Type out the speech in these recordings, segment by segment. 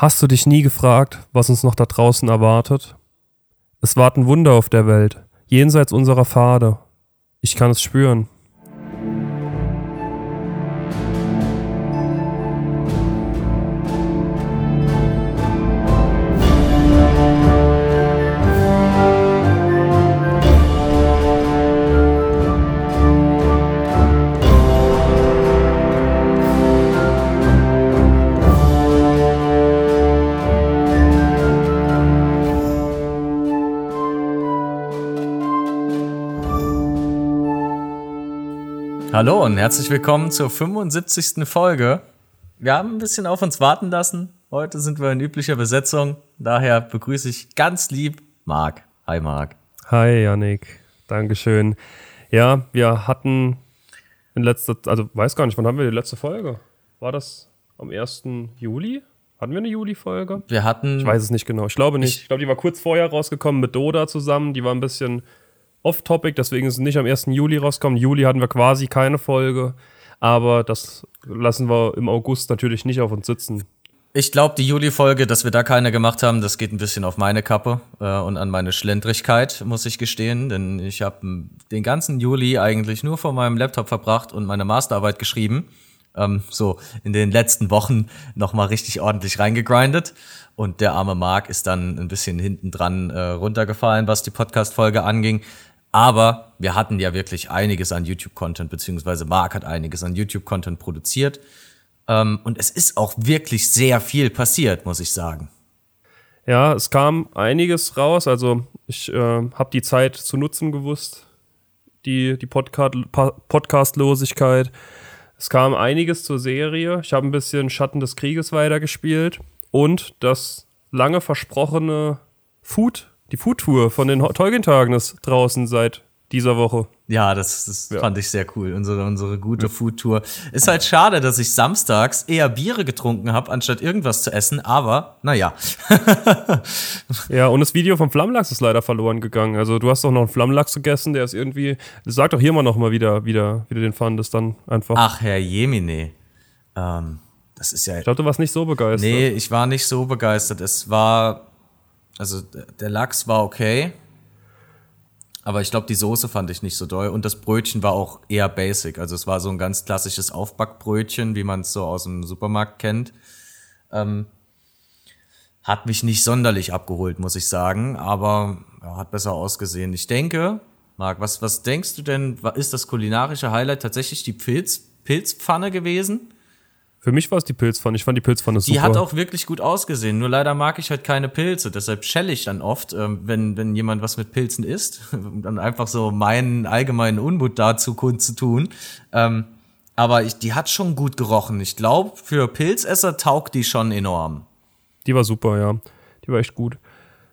Hast du dich nie gefragt, was uns noch da draußen erwartet? Es warten Wunder auf der Welt, jenseits unserer Pfade. Ich kann es spüren. Hallo und herzlich willkommen zur 75. Folge. Wir haben ein bisschen auf uns warten lassen. Heute sind wir in üblicher Besetzung. Daher begrüße ich ganz lieb Marc. Hi Marc. Hi Yannick. Dankeschön. Ja, wir hatten in letzter, also weiß gar nicht, wann haben wir die letzte Folge? War das am 1. Juli? Hatten wir eine Juli-Folge? Wir hatten. Ich weiß es nicht genau. Ich glaube nicht. Ich, ich glaube, die war kurz vorher rausgekommen mit Doda zusammen. Die war ein bisschen off-topic, deswegen ist es nicht am 1. Juli rausgekommen. Juli hatten wir quasi keine Folge, aber das lassen wir im August natürlich nicht auf uns sitzen. Ich glaube, die Juli-Folge, dass wir da keine gemacht haben, das geht ein bisschen auf meine Kappe äh, und an meine Schlendrigkeit, muss ich gestehen. Denn ich habe den ganzen Juli eigentlich nur vor meinem Laptop verbracht und meine Masterarbeit geschrieben. Ähm, so in den letzten Wochen nochmal richtig ordentlich reingegrindet. Und der arme Marc ist dann ein bisschen hinten dran äh, runtergefallen, was die Podcast-Folge anging. Aber wir hatten ja wirklich einiges an YouTube-Content, beziehungsweise Marc hat einiges an YouTube-Content produziert. Ähm, und es ist auch wirklich sehr viel passiert, muss ich sagen. Ja, es kam einiges raus. Also ich äh, habe die Zeit zu nutzen gewusst, die, die Podcast, Podcastlosigkeit. Es kam einiges zur Serie. Ich habe ein bisschen Schatten des Krieges weitergespielt und das lange versprochene Food die Food-Tour von den Tolkien-Tagen ist draußen seit dieser Woche. Ja, das, das ja. fand ich sehr cool. Unsere, unsere gute ja. Food-Tour. Ist halt schade, dass ich samstags eher Biere getrunken habe, anstatt irgendwas zu essen, aber naja. ja, und das Video vom Flammlachs ist leider verloren gegangen. Also du hast doch noch einen Flammlachs gegessen, der ist irgendwie. Sag doch hier mal noch mal wieder, wieder, wieder den fandest dann einfach. Ach, Herr Jemine. Ähm, das ist ja. Ich glaube, du warst nicht so begeistert. Nee, ich war nicht so begeistert. Es war also der Lachs war okay. Aber ich glaube, die Soße fand ich nicht so doll. Und das Brötchen war auch eher basic. Also es war so ein ganz klassisches Aufbackbrötchen, wie man es so aus dem Supermarkt kennt. Ähm, hat mich nicht sonderlich abgeholt, muss ich sagen. Aber ja, hat besser ausgesehen. Ich denke, Marc, was, was denkst du denn, ist das kulinarische Highlight tatsächlich die Pilz, Pilzpfanne gewesen? Für mich war es die Pilzpfanne. Ich fand die Pilzpfanne super. Die hat auch wirklich gut ausgesehen. Nur leider mag ich halt keine Pilze. Deshalb schelle ich dann oft, ähm, wenn, wenn jemand was mit Pilzen isst. dann einfach so meinen allgemeinen Unmut dazu kundzutun. Ähm, aber ich, die hat schon gut gerochen. Ich glaube, für Pilzesser taugt die schon enorm. Die war super, ja. Die war echt gut.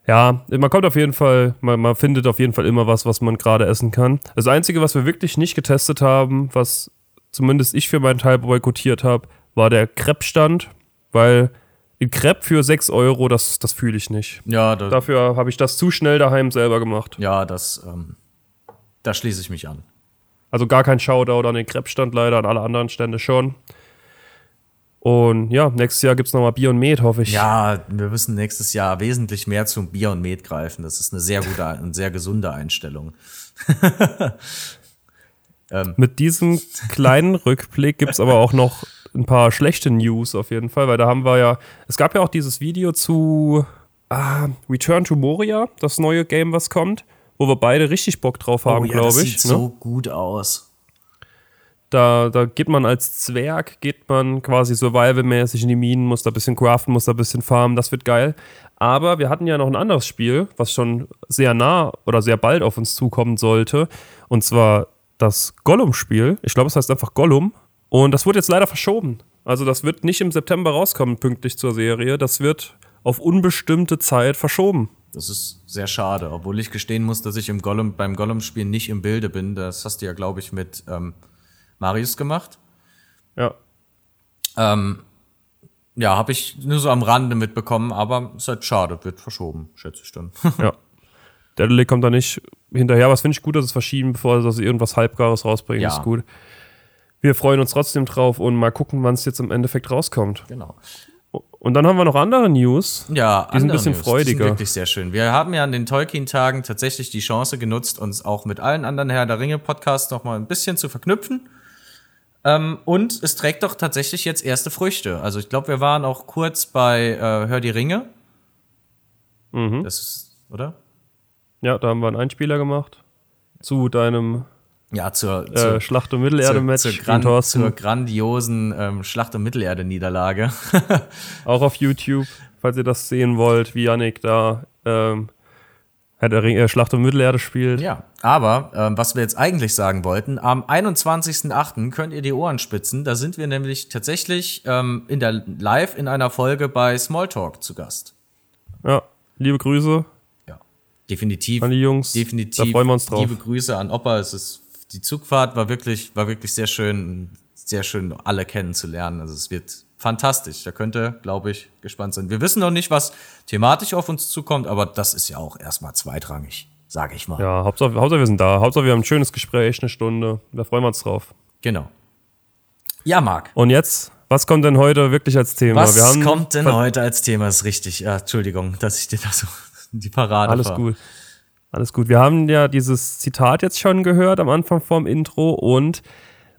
Ja, man kommt auf jeden Fall, man, man findet auf jeden Fall immer was, was man gerade essen kann. Das Einzige, was wir wirklich nicht getestet haben, was zumindest ich für meinen Teil boykottiert habe, war der Crepe-Stand, weil ein Crepe für 6 Euro, das, das fühle ich nicht. Ja, Dafür habe ich das zu schnell daheim selber gemacht. Ja, das, ähm, da schließe ich mich an. Also gar kein Shoutout an den Crepe-Stand leider, an alle anderen Stände schon. Und ja, nächstes Jahr gibt es nochmal Bier und Met, hoffe ich. Ja, wir müssen nächstes Jahr wesentlich mehr zum Bier und Met greifen. Das ist eine sehr gute und sehr gesunde Einstellung. ähm. Mit diesem kleinen Rückblick gibt es aber auch noch ein paar schlechte News auf jeden Fall, weil da haben wir ja, es gab ja auch dieses Video zu ah, Return to Moria, das neue Game, was kommt, wo wir beide richtig Bock drauf haben, oh, ja, glaube ich. Das sieht ne? so gut aus. Da, da geht man als Zwerg, geht man quasi survival-mäßig in die Minen, muss da ein bisschen craften, muss da ein bisschen farmen, das wird geil. Aber wir hatten ja noch ein anderes Spiel, was schon sehr nah oder sehr bald auf uns zukommen sollte. Und zwar das Gollum-Spiel. Ich glaube, es heißt einfach Gollum. Und das wurde jetzt leider verschoben. Also das wird nicht im September rauskommen, pünktlich zur Serie. Das wird auf unbestimmte Zeit verschoben. Das ist sehr schade, obwohl ich gestehen muss, dass ich im Gollum, beim Gollum-Spiel nicht im Bilde bin. Das hast du ja, glaube ich, mit ähm, Marius gemacht. Ja. Ähm, ja, habe ich nur so am Rande mitbekommen, aber es ist halt schade, wird verschoben, schätze ich dann. ja. Deadly kommt da nicht hinterher, was finde ich gut, dass es verschieben, bevor sie irgendwas Halbgares rausbringen, ja. ist gut wir freuen uns trotzdem drauf und mal gucken, wann es jetzt im Endeffekt rauskommt. Genau. Und dann haben wir noch andere News. Ja, die sind ein bisschen News. Die freudiger. sind wirklich sehr schön. Wir haben ja an den Tolkien-Tagen tatsächlich die Chance genutzt, uns auch mit allen anderen Herr der Ringe-Podcasts noch mal ein bisschen zu verknüpfen. Ähm, und es trägt doch tatsächlich jetzt erste Früchte. Also ich glaube, wir waren auch kurz bei äh, Hör die Ringe. Mhm. Das ist, oder? Ja, da haben wir einen Einspieler gemacht. Zu deinem Ja, zur, äh, zur, Schlacht- und zur, Mittelerde-Match zur, gran zur grandiosen ähm, Schlacht- und Mittelerde-Niederlage. Auch auf YouTube, falls ihr das sehen wollt, wie Yannick da ähm, der Ring, äh, Schlacht um Mittelerde spielt. Ja, aber ähm, was wir jetzt eigentlich sagen wollten, am 21.08. könnt ihr die Ohren spitzen. Da sind wir nämlich tatsächlich ähm, in der live in einer Folge bei Smalltalk zu Gast. Ja, liebe Grüße Ja, definitiv. an die Jungs. Definitiv. Da freuen wir uns drauf. Liebe Grüße an Opa. Es ist die Zugfahrt war wirklich war wirklich sehr schön, sehr schön alle kennenzulernen. Also es wird fantastisch. Da könnt ihr, glaube ich, gespannt sein. Wir wissen noch nicht, was thematisch auf uns zukommt, aber das ist ja auch erstmal zweitrangig, sage ich mal. Ja, Hauptsache, Hauptsache wir sind da. Hauptsache wir haben ein schönes Gespräch, eine Stunde. Da freuen wir uns drauf. Genau. Ja, Marc. Und jetzt, was kommt denn heute wirklich als Thema? Was kommt denn heute als Thema? Ist richtig. Ja, Entschuldigung, dass ich dir da so die Parade Alles fahr. gut. Alles gut. Wir haben ja dieses Zitat jetzt schon gehört am Anfang vom Intro und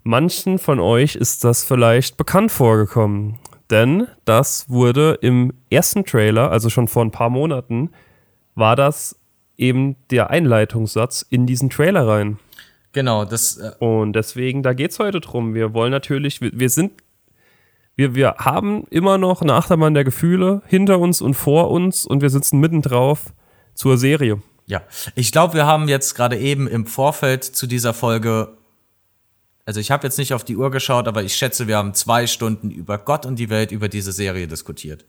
manchen von euch ist das vielleicht bekannt vorgekommen. Denn das wurde im ersten Trailer, also schon vor ein paar Monaten, war das eben der Einleitungssatz in diesen Trailer rein. Genau, das äh, Und deswegen, da geht es heute drum. Wir wollen natürlich, wir, wir sind, wir, wir haben immer noch eine Achterbahn der Gefühle hinter uns und vor uns und wir sitzen mitten drauf zur Serie. Ja, ich glaube, wir haben jetzt gerade eben im Vorfeld zu dieser Folge, also ich habe jetzt nicht auf die Uhr geschaut, aber ich schätze, wir haben zwei Stunden über Gott und die Welt über diese Serie diskutiert.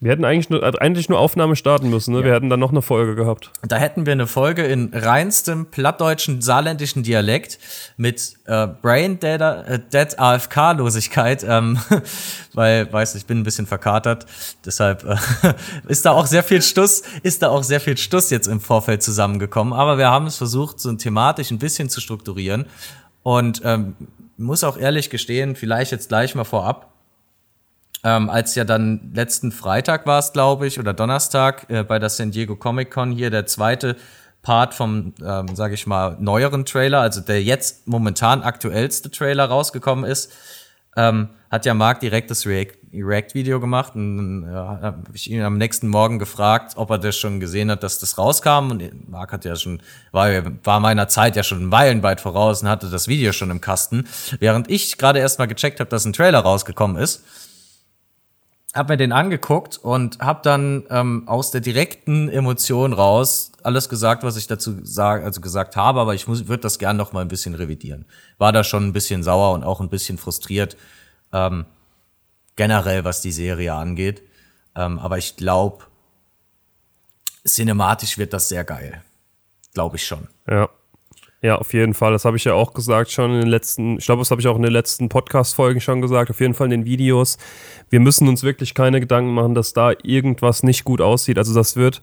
Wir hätten eigentlich nur, also eigentlich nur Aufnahme starten müssen, ne? Wir hätten dann noch eine Folge gehabt. Da hätten wir eine Folge in reinstem plattdeutschen, saarländischen Dialekt mit äh, Brain Dead, äh, Dead AFK-Losigkeit, ähm, weil, weißt du, ich bin ein bisschen verkatert, deshalb äh, ist da auch sehr viel Stuss, ist da auch sehr viel Stuss jetzt im Vorfeld zusammengekommen, aber wir haben es versucht, so thematisch ein bisschen zu strukturieren und ähm, muss auch ehrlich gestehen, vielleicht jetzt gleich mal vorab, ähm, als ja dann letzten Freitag war es, glaube ich, oder Donnerstag äh, bei der San Diego Comic Con hier der zweite Part vom, ähm, sage ich mal, neueren Trailer, also der jetzt momentan aktuellste Trailer rausgekommen ist, ähm, hat ja Marc direkt das React- React-Video gemacht und äh, habe ich ihn am nächsten Morgen gefragt, ob er das schon gesehen hat, dass das rauskam. Und Marc hat ja schon, war, war meiner Zeit ja schon meilenweit voraus und hatte das Video schon im Kasten, während ich gerade erst mal gecheckt habe, dass ein Trailer rausgekommen ist hab mir den angeguckt und hab dann ähm, aus der direkten Emotion raus alles gesagt, was ich dazu sag, also gesagt habe, aber ich würde das gern noch mal ein bisschen revidieren. War da schon ein bisschen sauer und auch ein bisschen frustriert ähm, generell, was die Serie angeht. Ähm, aber ich glaube, cinematisch wird das sehr geil. Glaube ich schon. Ja. Ja, auf jeden Fall. Das habe ich ja auch gesagt schon in den letzten, ich glaube, das habe ich auch in den letzten Podcast-Folgen schon gesagt, auf jeden Fall in den Videos. Wir müssen uns wirklich keine Gedanken machen, dass da irgendwas nicht gut aussieht. Also das wird,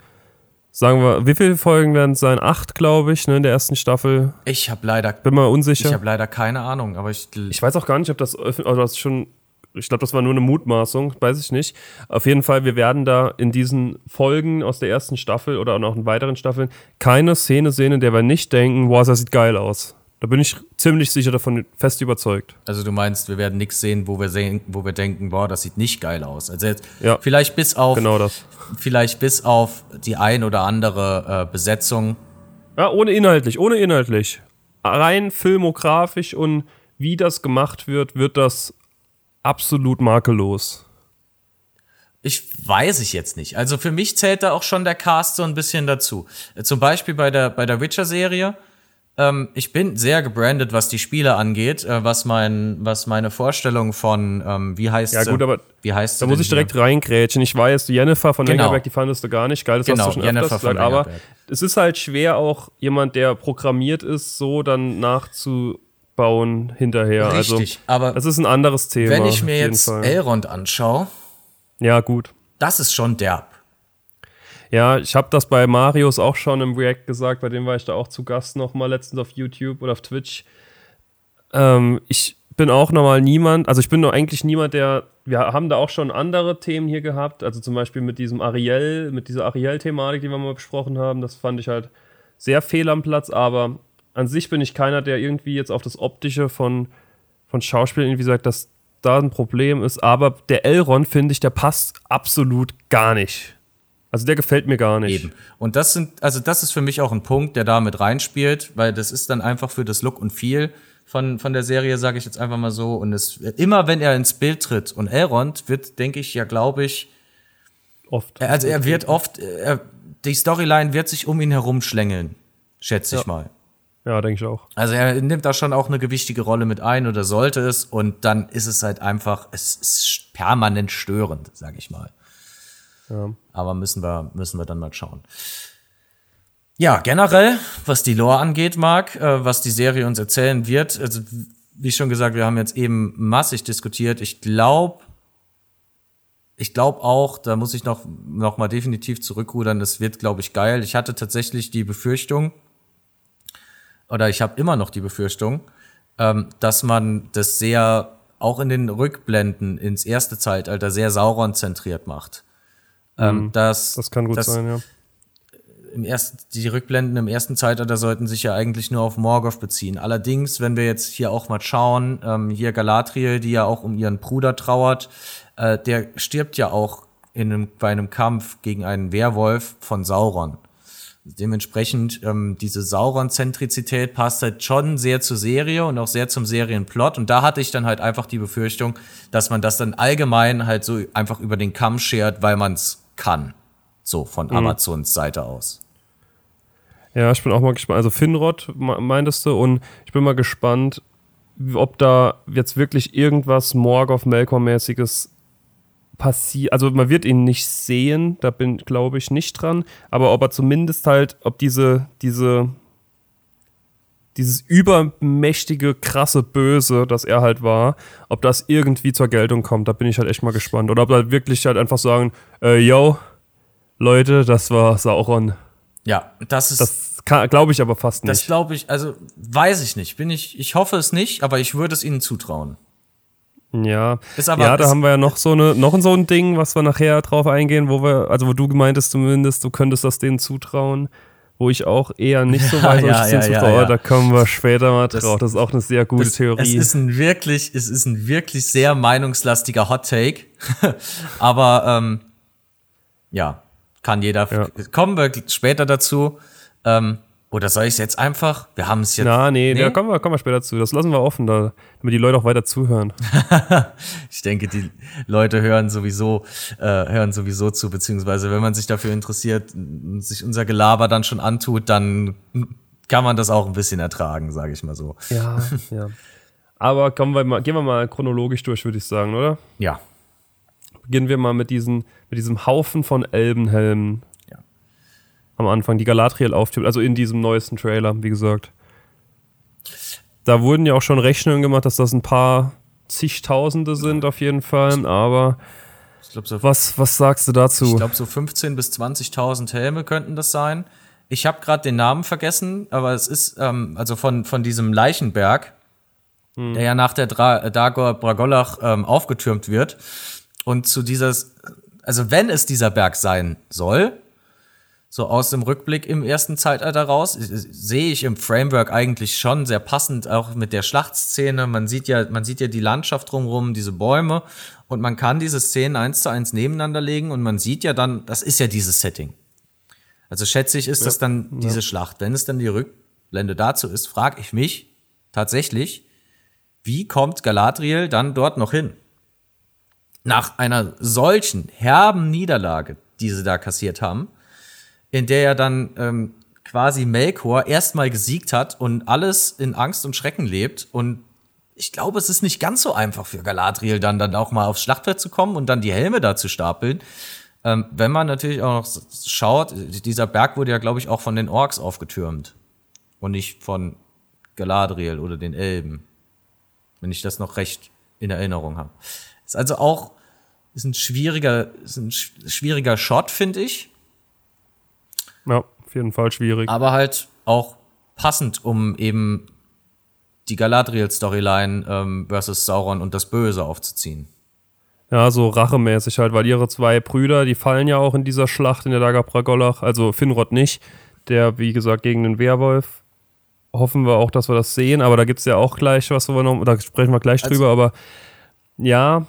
sagen wir, wie viele Folgen werden es sein? Acht, glaube ich, ne, in der ersten Staffel. Ich habe leider, Bin mal unsicher. ich habe leider keine Ahnung, aber ich, Ich weiß auch gar nicht, ob das, also das schon, ich glaube, das war nur eine Mutmaßung, weiß ich nicht. Auf jeden Fall, wir werden da in diesen Folgen aus der ersten Staffel oder auch noch in weiteren Staffeln keine Szene sehen, in der wir nicht denken, wow, das sieht geil aus. Da bin ich ziemlich sicher davon fest überzeugt. Also du meinst, wir werden nichts sehen, wo wir sehen, wo wir denken, boah, das sieht nicht geil aus. Also jetzt Ja. vielleicht bis auf Genau das. vielleicht bis auf die ein oder andere äh, Besetzung. Ja, ohne inhaltlich, ohne inhaltlich. Rein filmografisch und wie das gemacht wird, wird das absolut makellos. Ich weiß ich jetzt nicht. Also für mich zählt da auch schon der Cast so ein bisschen dazu. Zum Beispiel bei der bei der Witcher-Serie. Ähm, ich bin sehr gebrandet, was die Spiele angeht, äh, was mein was meine Vorstellung von ähm, wie heißt Ja, gut, aber wie heißt Da muss ich direkt reingrätschen. Ich weiß, Jennifer von Genau. Lengerberg, die fandest du gar nicht geil. Das Genau, hast du schon Jennifer öfters gesagt. Aber es ist halt schwer, auch jemand, der programmiert ist, so dann nachzubauen hinterher. hier? Richtig, Also, aber das ist ein anderes Thema. wenn ich mir jetzt Fall. Elrond anschaue, Ja, gut. das ist schon derb. Ja, ich habe das bei Marius auch schon im React gesagt, bei dem war ich da auch zu Gast nochmal letztens auf YouTube oder auf Twitch. Ähm, ich bin auch normal niemand, also ich bin nur eigentlich niemand, der wir haben da auch schon andere Themen hier gehabt, also zum Beispiel mit diesem Ariel, mit dieser Ariel-Thematik, die wir mal besprochen haben, das fand ich halt sehr fehl am Platz, aber an sich bin ich keiner, der irgendwie jetzt auf das Optische von, von Schauspielern irgendwie sagt, dass da ein Problem ist, aber der Elrond, finde ich, der passt absolut gar nicht. Also der gefällt mir gar nicht. Eben. Und das sind, also das ist für mich auch ein Punkt, der da mit reinspielt, weil das ist dann einfach für das Look und Feel von, von der Serie, sage ich jetzt einfach mal so. Und es immer, wenn er ins Bild tritt und Elrond wird, denke ich, ja, glaube ich, oft. Also er wird oft, er, die Storyline wird sich um ihn herum schlängeln, schätze ja. ich mal. Ja, denke ich auch. Also er nimmt da schon auch eine gewichtige Rolle mit ein oder sollte es und dann ist es halt einfach, es ist permanent störend, sage ich mal. Ja. Aber müssen wir, müssen wir dann mal schauen. Ja, generell, was die Lore angeht, Marc, äh, was die Serie uns erzählen wird, also wie schon gesagt, wir haben jetzt eben massig diskutiert. Ich glaube, ich glaube auch, da muss ich noch, noch mal definitiv zurückrudern, das wird, glaube ich, geil. Ich hatte tatsächlich die Befürchtung, oder ich habe immer noch die Befürchtung, ähm, dass man das sehr, auch in den Rückblenden ins erste Zeitalter sehr Sauron zentriert macht. Ähm, mhm. dass, das kann gut dass, sein, ja. Im ersten, die Rückblenden im ersten Zeitalter sollten sich ja eigentlich nur auf Morgoth beziehen. Allerdings, wenn wir jetzt hier auch mal schauen, ähm, hier Galadriel, die ja auch um ihren Bruder trauert, äh, der stirbt ja auch in einem, bei einem Kampf gegen einen Werwolf von Sauron. Dementsprechend ähm, diese Sauron-Zentrizität passt halt schon sehr zur Serie und auch sehr zum Serienplot. Und da hatte ich dann halt einfach die Befürchtung, dass man das dann allgemein halt so einfach über den Kamm schert, weil man es kann. So von mhm. Amazons Seite aus. Ja, ich bin auch mal gespannt. Also Finrod meintest du und ich bin mal gespannt, ob da jetzt wirklich irgendwas Morgoth-Melkor-mäßiges passiert, also man wird ihn nicht sehen, da bin, glaube ich, nicht dran, aber ob er zumindest halt, ob diese, diese, dieses übermächtige, krasse Böse, das er halt war, ob das irgendwie zur Geltung kommt, da bin ich halt echt mal gespannt. Oder ob er wirklich halt einfach sagen, äh, yo, Leute, das war Sauron. Ja, das ist. Das glaube ich aber fast nicht. Das glaube ich, also weiß ich nicht. Bin ich, ich hoffe es nicht, aber ich würde es ihnen zutrauen. Ja, aber, ja, da haben wir ja noch so eine, noch so ein Ding, was wir nachher drauf eingehen, wo wir, also wo du gemeintest zumindest, du könntest das denen zutrauen, wo ich auch eher nicht so weiß, ja, ja, ja, ja, Da kommen wir später mal das, drauf. Das ist auch eine sehr gute das, Theorie. Es ist ein wirklich, es ist ein wirklich sehr meinungslastiger Hot Take, aber ähm, ja, kann jeder. Kommen wir später dazu. Ähm, oder soll ich es jetzt einfach? Wir haben es jetzt. Na, nee, nee? Da kommen wir, kommen wir später zu. Das lassen wir offen, da, damit die Leute auch weiter zuhören. ich denke, die Leute hören sowieso, äh, hören sowieso zu, beziehungsweise wenn man sich dafür interessiert und sich unser Gelaber dann schon antut, dann kann man das auch ein bisschen ertragen, sage ich mal so. Ja, ja. Aber kommen wir mal, gehen wir mal chronologisch durch, würde ich sagen, oder? Ja. Beginnen wir mal mit, diesen, mit diesem Haufen von Elbenhelmen am Anfang, die Galadriel auftippt, also in diesem neuesten Trailer, wie gesagt. Da wurden ja auch schon Rechnungen gemacht, dass das ein paar zigtausende sind auf jeden Fall, aber glaub, so was, was sagst du dazu? Ich glaube, so 15.000 bis 20.000 Helme könnten das sein. Ich habe gerade den Namen vergessen, aber es ist ähm, also von, von diesem Leichenberg, hm. der ja nach der Dra Dagor Bragolach ähm, aufgetürmt wird. Und zu dieses, also wenn es dieser Berg sein soll, so aus dem Rückblick im ersten Zeitalter raus. Sehe ich im Framework eigentlich schon sehr passend, auch mit der Schlachtszene. Man sieht ja, man sieht ja die Landschaft drumherum, diese Bäume und man kann diese Szenen eins zu eins nebeneinander legen und man sieht ja dann, das ist ja dieses Setting. Also schätze ich, ist ja, das dann ja. diese Schlacht. Wenn es dann die Rückblende dazu ist, frage ich mich tatsächlich, wie kommt Galadriel dann dort noch hin? Nach einer solchen herben Niederlage, die sie da kassiert haben, in der er dann ähm, quasi Melkor erstmal gesiegt hat und alles in Angst und Schrecken lebt. Und ich glaube, es ist nicht ganz so einfach für Galadriel dann, dann auch mal aufs Schlachtfeld zu kommen und dann die Helme da zu stapeln. Ähm, wenn man natürlich auch noch schaut, dieser Berg wurde ja, glaube ich, auch von den Orks aufgetürmt. Und nicht von Galadriel oder den Elben. Wenn ich das noch recht in Erinnerung habe. Ist also auch ist ein schwieriger, ist ein schwieriger Shot, finde ich. Ja, auf jeden Fall schwierig. Aber halt auch passend, um eben die Galadriel-Storyline ähm, versus Sauron und das Böse aufzuziehen. Ja, so rachemäßig halt, weil ihre zwei Brüder, die fallen ja auch in dieser Schlacht in der Daga Pragolach, also Finrod nicht, der, wie gesagt, gegen den Werwolf. Hoffen wir auch, dass wir das sehen, aber da gibt es ja auch gleich was, wo wir noch, da sprechen wir gleich also, drüber, aber ja,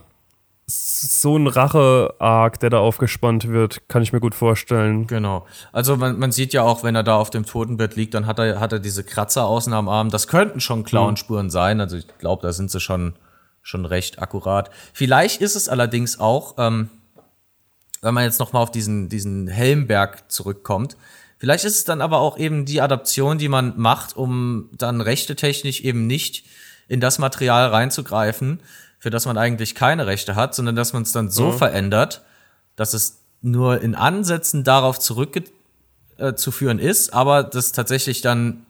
so ein Rache-Arc, der da aufgespannt wird, kann ich mir gut vorstellen. Genau. Also man, man sieht ja auch, wenn er da auf dem Totenbett liegt, dann hat er, hat er diese Kratzer außen am Arm. Das könnten schon Clownspuren mhm. sein. Also ich glaube, da sind sie schon, schon recht akkurat. Vielleicht ist es allerdings auch, ähm, wenn man jetzt noch mal auf diesen, diesen Helmberg zurückkommt, vielleicht ist es dann aber auch eben die Adaption, die man macht, um dann rechte technisch eben nicht in das Material reinzugreifen, für das man eigentlich keine Rechte hat, sondern dass man es dann so mhm. verändert, dass es nur in Ansätzen darauf zurückzuführen äh, ist, aber das tatsächlich dann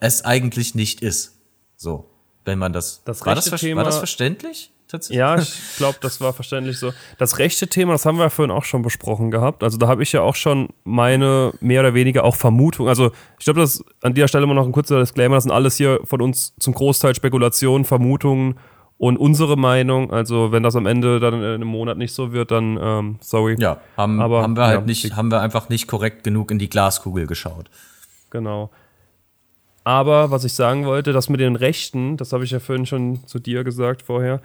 es eigentlich nicht ist. So, wenn man das. das war, das Thema, war das verständlich? Ja, ich glaube, das war verständlich so. Das rechte Thema, das haben wir ja vorhin auch schon besprochen gehabt. Also da habe ich ja auch schon meine mehr oder weniger auch Vermutung. Also ich glaube, das an dieser Stelle immer noch ein kurzer Disclaimer. Das sind alles hier von uns zum Großteil Spekulationen, Vermutungen und unsere Meinung, also wenn das am Ende dann in einem Monat nicht so wird, dann ähm, sorry. Ja, haben, Aber, haben wir halt ja, nicht, haben wir einfach nicht korrekt genug in die Glaskugel geschaut. Genau. Aber was ich sagen wollte, das mit den Rechten, das habe ich ja vorhin schon zu dir gesagt vorher.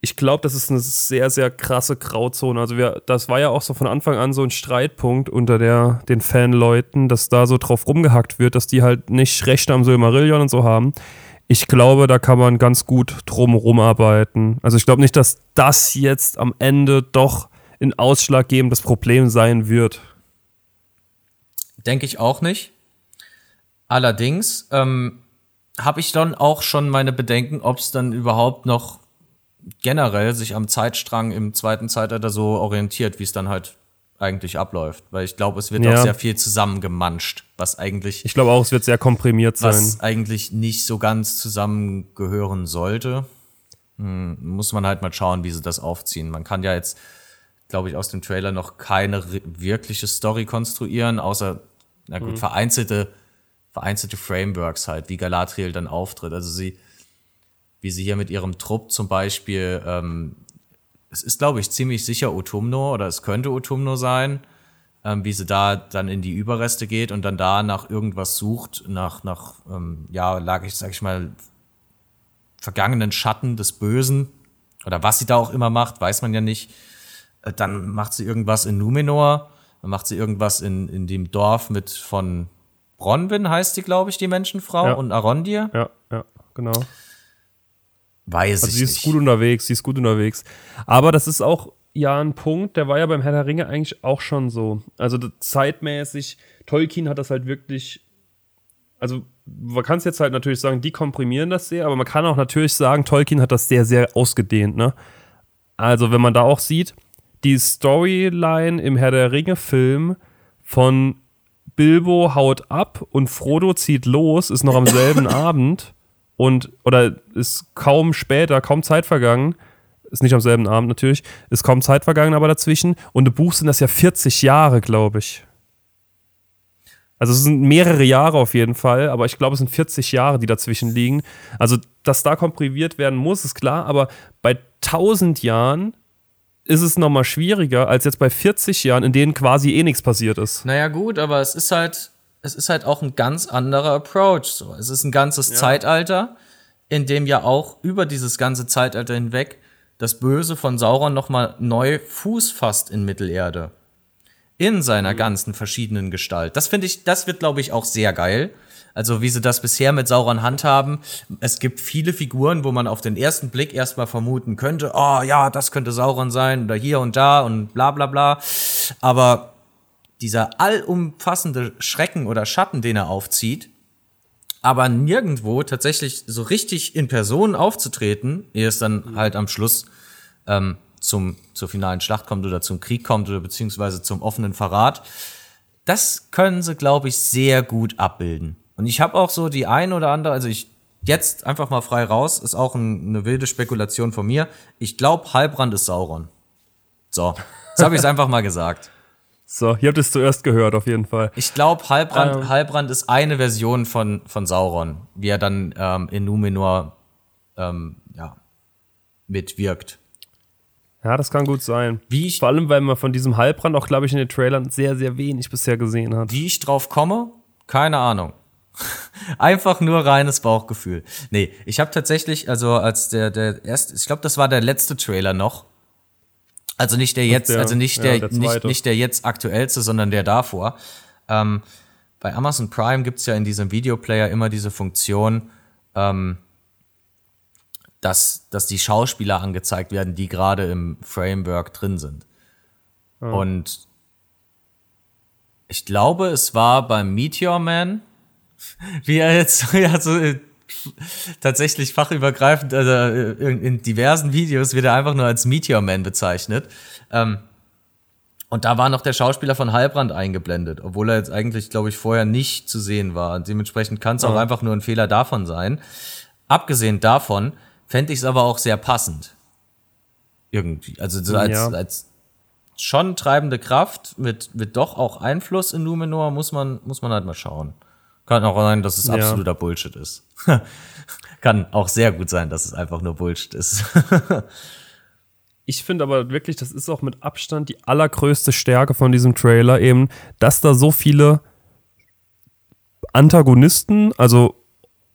Ich glaube, das ist eine sehr, sehr krasse Grauzone. Also wir, das war ja auch so von Anfang an so ein Streitpunkt unter der, den Fanleuten, dass da so drauf rumgehackt wird, dass die halt nicht Rechte am Silmarillion und so haben ich glaube, da kann man ganz gut drum arbeiten. Also ich glaube nicht, dass das jetzt am Ende doch ein ausschlaggebendes Problem sein wird. Denke ich auch nicht. Allerdings ähm, habe ich dann auch schon meine Bedenken, ob es dann überhaupt noch generell sich am Zeitstrang im zweiten Zeitalter so orientiert, wie es dann halt eigentlich abläuft. Weil ich glaube, es wird ja. auch sehr viel zusammengemanscht, was eigentlich. Ich glaube auch, es wird sehr komprimiert sein. Was eigentlich nicht so ganz zusammengehören sollte. Hm, muss man halt mal schauen, wie sie das aufziehen. Man kann ja jetzt, glaube ich, aus dem Trailer noch keine wirkliche Story konstruieren, außer, na gut, mhm. vereinzelte, vereinzelte Frameworks halt, wie Galadriel dann auftritt. Also sie, wie sie hier mit ihrem Trupp zum Beispiel ähm, es ist, glaube ich, ziemlich sicher Utumno oder es könnte Utumno sein, ähm, wie sie da dann in die Überreste geht und dann da nach irgendwas sucht, nach, nach ähm, ja, lag ich, sag ich mal, vergangenen Schatten des Bösen oder was sie da auch immer macht, weiß man ja nicht. Äh, dann macht sie irgendwas in Numenor, dann macht sie irgendwas in, in dem Dorf mit von Bronwyn heißt sie, glaube ich, die Menschenfrau ja. und Arondir. Ja, ja, genau. Weiß also ich sie ist nicht. gut unterwegs, sie ist gut unterwegs. Aber das ist auch ja ein Punkt, der war ja beim Herr der Ringe eigentlich auch schon so. Also zeitmäßig, Tolkien hat das halt wirklich, also man kann es jetzt halt natürlich sagen, die komprimieren das sehr, aber man kann auch natürlich sagen, Tolkien hat das sehr, sehr ausgedehnt, ne? Also wenn man da auch sieht, die Storyline im Herr der Ringe-Film von Bilbo haut ab und Frodo zieht los, ist noch am selben Abend und oder ist kaum später, kaum Zeit vergangen, ist nicht am selben Abend natürlich, ist kaum Zeit vergangen aber dazwischen und im Buch sind das ja 40 Jahre, glaube ich. Also es sind mehrere Jahre auf jeden Fall, aber ich glaube, es sind 40 Jahre, die dazwischen liegen. Also, dass da komprimiert werden muss, ist klar, aber bei 1000 Jahren ist es nochmal schwieriger als jetzt bei 40 Jahren, in denen quasi eh nichts passiert ist. Naja, gut, aber es ist halt, es ist halt auch ein ganz anderer Approach. So. Es ist ein ganzes ja. Zeitalter, in dem ja auch über dieses ganze Zeitalter hinweg das Böse von Sauron nochmal neu Fuß fasst in Mittelerde. In seiner mhm. ganzen verschiedenen Gestalt. Das finde ich, das wird, glaube ich, auch sehr geil. Also wie sie das bisher mit Sauron handhaben. Es gibt viele Figuren, wo man auf den ersten Blick erstmal vermuten könnte, oh ja, das könnte Sauron sein oder hier und da und bla bla bla. Aber dieser allumfassende Schrecken oder Schatten, den er aufzieht, aber nirgendwo tatsächlich so richtig in Person aufzutreten, ehe es dann mhm. halt am Schluss ähm, zum, zur finalen Schlacht kommt oder zum Krieg kommt oder beziehungsweise zum offenen Verrat. Das können sie, glaube ich, sehr gut abbilden. Und ich habe auch so die ein oder andere, also ich jetzt einfach mal frei raus, ist auch ein, eine wilde Spekulation von mir. Ich glaube, Halbrand ist Sauron. So, jetzt habe ich es einfach mal gesagt. So, ihr habt es zuerst gehört, auf jeden Fall. Ich glaube, Halbrand, ähm, Halbrand ist eine Version von, von Sauron, wie er dann ähm, in Numenor ähm, ja, mitwirkt. Ja, das kann gut sein. Wie ich, Vor allem, weil man von diesem Halbrand auch, glaube ich, in den Trailern sehr, sehr wenig bisher gesehen hat. wie ich drauf komme, keine Ahnung. Einfach nur reines Bauchgefühl. Nee, ich habe tatsächlich, also als der, der erste, ich glaube, das war der letzte Trailer noch. Also nicht der jetzt, der- also nicht der, der nicht, nicht der jetzt aktuellste, sondern der davor. Ähm, bei Amazon Prime gibt's ja in diesem Videoplayer immer diese Funktion, ähm, dass, dass die Schauspieler angezeigt werden, die gerade im Framework drin sind. Und ich glaube, es war beim Meteor Man, wie er jetzt ja, so äh, tatsächlich fachübergreifend, also äh, in, in diversen Videos wird er einfach nur als Meteor Man bezeichnet. Ähm, und da war noch der Schauspieler von Heilbrand eingeblendet, obwohl er jetzt eigentlich, glaube ich, vorher nicht zu sehen war. Und dementsprechend kann es auch Ja. einfach nur ein Fehler davon sein. Abgesehen davon fände ich es aber auch sehr passend. Irgendwie. Also so als, Ja. als schon treibende Kraft mit, mit doch auch Einfluss in Numenor muss man, muss man halt mal schauen. Kann auch sein, dass es Ja. absoluter Bullshit ist. Kann auch sehr gut sein, dass es einfach nur Bullshit ist. Ich finde aber wirklich, das ist auch mit Abstand die allergrößte Stärke von diesem Trailer, eben, dass da so viele Antagonisten, also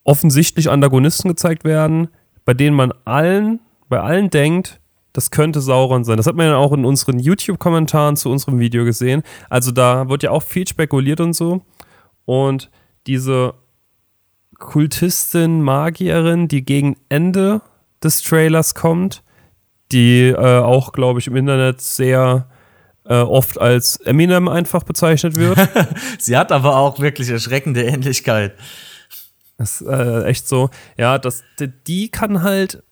offensichtlich Antagonisten gezeigt werden, bei denen man allen, bei allen denkt, das könnte Sauron sein. Das hat man ja auch in unseren YouTube-Kommentaren zu unserem Video gesehen. Also da wird ja auch viel spekuliert und so. Und diese Kultistin, Magierin, die gegen Ende des Trailers kommt, die äh, auch, glaube ich, im Internet sehr äh, oft als Eminem einfach bezeichnet wird. Sie hat aber auch wirklich erschreckende Ähnlichkeit. Das ist äh, echt so. Ja, das, die, die kann halt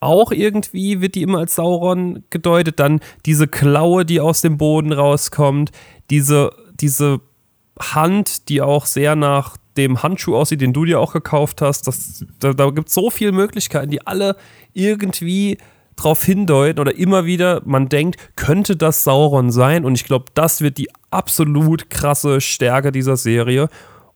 auch irgendwie, wird die immer als Sauron gedeutet. Dann diese Klaue, die aus dem Boden rauskommt. Diese, diese Hand, die auch sehr nach dem Handschuh aussieht, den du dir auch gekauft hast. Das, da da gibt es so viele Möglichkeiten, die alle irgendwie drauf hindeuten oder immer wieder man denkt, könnte das Sauron sein? Und ich glaube, das wird die absolut krasse Stärke dieser Serie.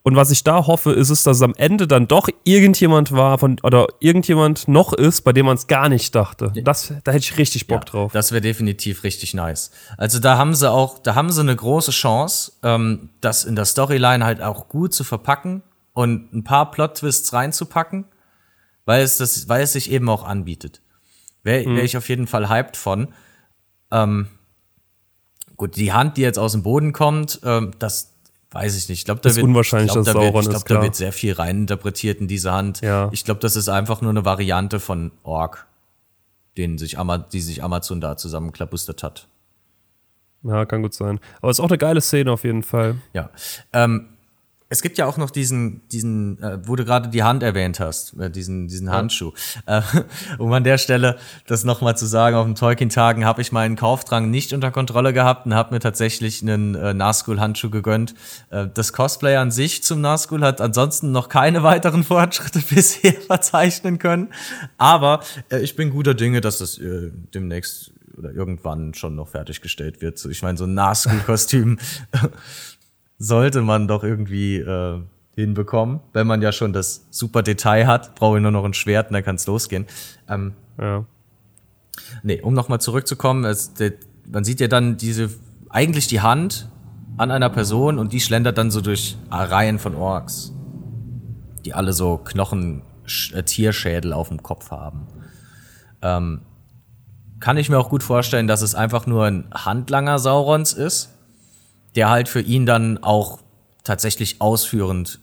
Und was ich da hoffe, ist es, dass am Ende dann doch irgendjemand war von, oder irgendjemand noch ist, bei dem man es gar nicht dachte. Das, da hätte ich richtig Bock drauf. Das wäre definitiv richtig nice. Also da haben sie auch, da haben sie eine große Chance, ähm, das in der Storyline halt auch gut zu verpacken und ein paar Plot-Twists reinzupacken, weil es das, weil es sich eben auch anbietet. Wäre wär ich auf jeden Fall hyped von. Ähm, gut, die Hand, die jetzt aus dem Boden kommt, ähm, das weiß ich nicht. Ich glaube, da wird, unwahrscheinlich, ich glaub, dass da wird, ich glaub, da wird sehr viel reininterpretiert in diese Hand. Ja. Ich glaube, das ist einfach nur eine Variante von Ork, den sich Ama die sich Amazon da zusammenklabustert hat. Ja, kann gut sein. Aber es ist auch eine geile Szene auf jeden Fall. Ja. Ähm, es gibt ja auch noch diesen, diesen, äh, wo du gerade die Hand erwähnt hast, äh, diesen, diesen Handschuh. Äh, um an der Stelle das nochmal zu sagen, auf den Tolkien-Tagen habe ich meinen Kaufdrang nicht unter Kontrolle gehabt und habe mir tatsächlich einen äh, Nazgul-Handschuh gegönnt. Äh, das Cosplay an sich zum Nazgul hat ansonsten noch keine weiteren Fortschritte bisher verzeichnen können. Aber äh, ich bin guter Dinge, dass das äh, demnächst oder irgendwann schon noch fertiggestellt wird. So, Ich meine, so ein Nazgul-Kostüm sollte man doch irgendwie äh, hinbekommen. Wenn man ja schon das super Detail hat, brauche ich nur noch ein Schwert und dann kann es losgehen. Ähm, Ja. nee, um nochmal zurückzukommen, es, der, man sieht ja dann diese, eigentlich die Hand an einer Person und die schlendert dann so durch Reihen von Orks, die alle so Knochen, äh, Tierschädel auf dem Kopf haben. Ähm, kann ich mir auch gut vorstellen, dass es einfach nur ein Handlanger Saurons ist, der halt für ihn dann auch tatsächlich ausführend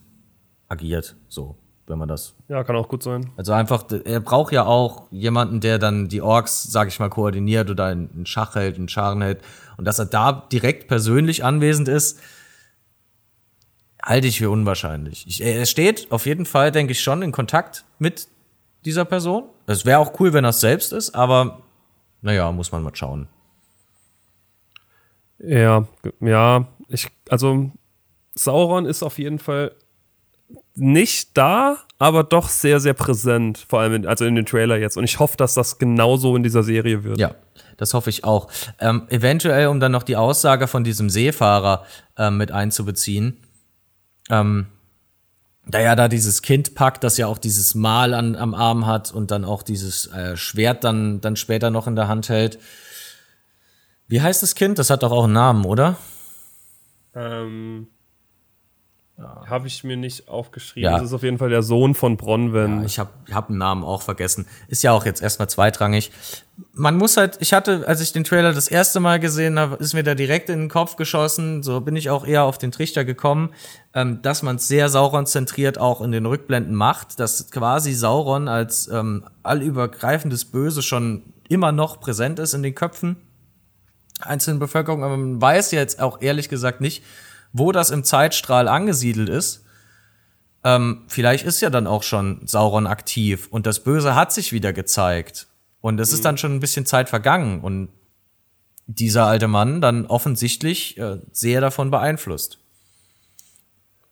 agiert, so, wenn man das ja, kann auch gut sein. also einfach, er braucht ja auch jemanden, der dann die Orks, sag ich mal, koordiniert oder einen Schach hält, einen Scharen hält. Und dass er da direkt persönlich anwesend ist, halte ich für unwahrscheinlich. Ich, er steht auf jeden Fall, denke ich, schon in Kontakt mit dieser Person. Es wäre auch cool, wenn er es selbst ist, aber naja, muss man mal schauen. Ja, ja, ich, also Sauron ist auf jeden Fall nicht da, aber doch sehr, sehr präsent, vor allem in, also in den Trailer jetzt. Und ich hoffe, dass das genauso in dieser Serie wird. Ja, das hoffe ich auch. Ähm, eventuell, um dann noch die Aussage von diesem Seefahrer ähm, mit einzubeziehen. Ähm, da ja da dieses Kind packt, das ja auch dieses Mal an, am Arm hat und dann auch dieses äh, Schwert dann, dann später noch in der Hand hält. Wie heißt das Kind? Das hat doch auch einen Namen, oder? Ähm, habe ich mir nicht aufgeschrieben. Ja. Das ist auf jeden Fall der Sohn von Bronwen. Ja, ich habe hab einen Namen auch vergessen. Ist ja auch jetzt erstmal zweitrangig. Man muss halt, ich hatte, als ich den Trailer das erste Mal gesehen habe, ist mir da direkt in den Kopf geschossen. So bin ich auch eher auf den Trichter gekommen, ähm, dass man es sehr Sauron-zentriert auch in den Rückblenden macht, dass quasi Sauron als ähm, allübergreifendes Böse schon immer noch präsent ist in den Köpfen einzelnen Bevölkerung. Aber man weiß jetzt auch ehrlich gesagt nicht, wo das im Zeitstrahl angesiedelt ist, ähm, vielleicht ist ja dann auch schon Sauron aktiv und das Böse hat sich wieder gezeigt. Und es mhm. ist dann schon ein bisschen Zeit vergangen und dieser alte Mann dann offensichtlich äh, sehr davon beeinflusst.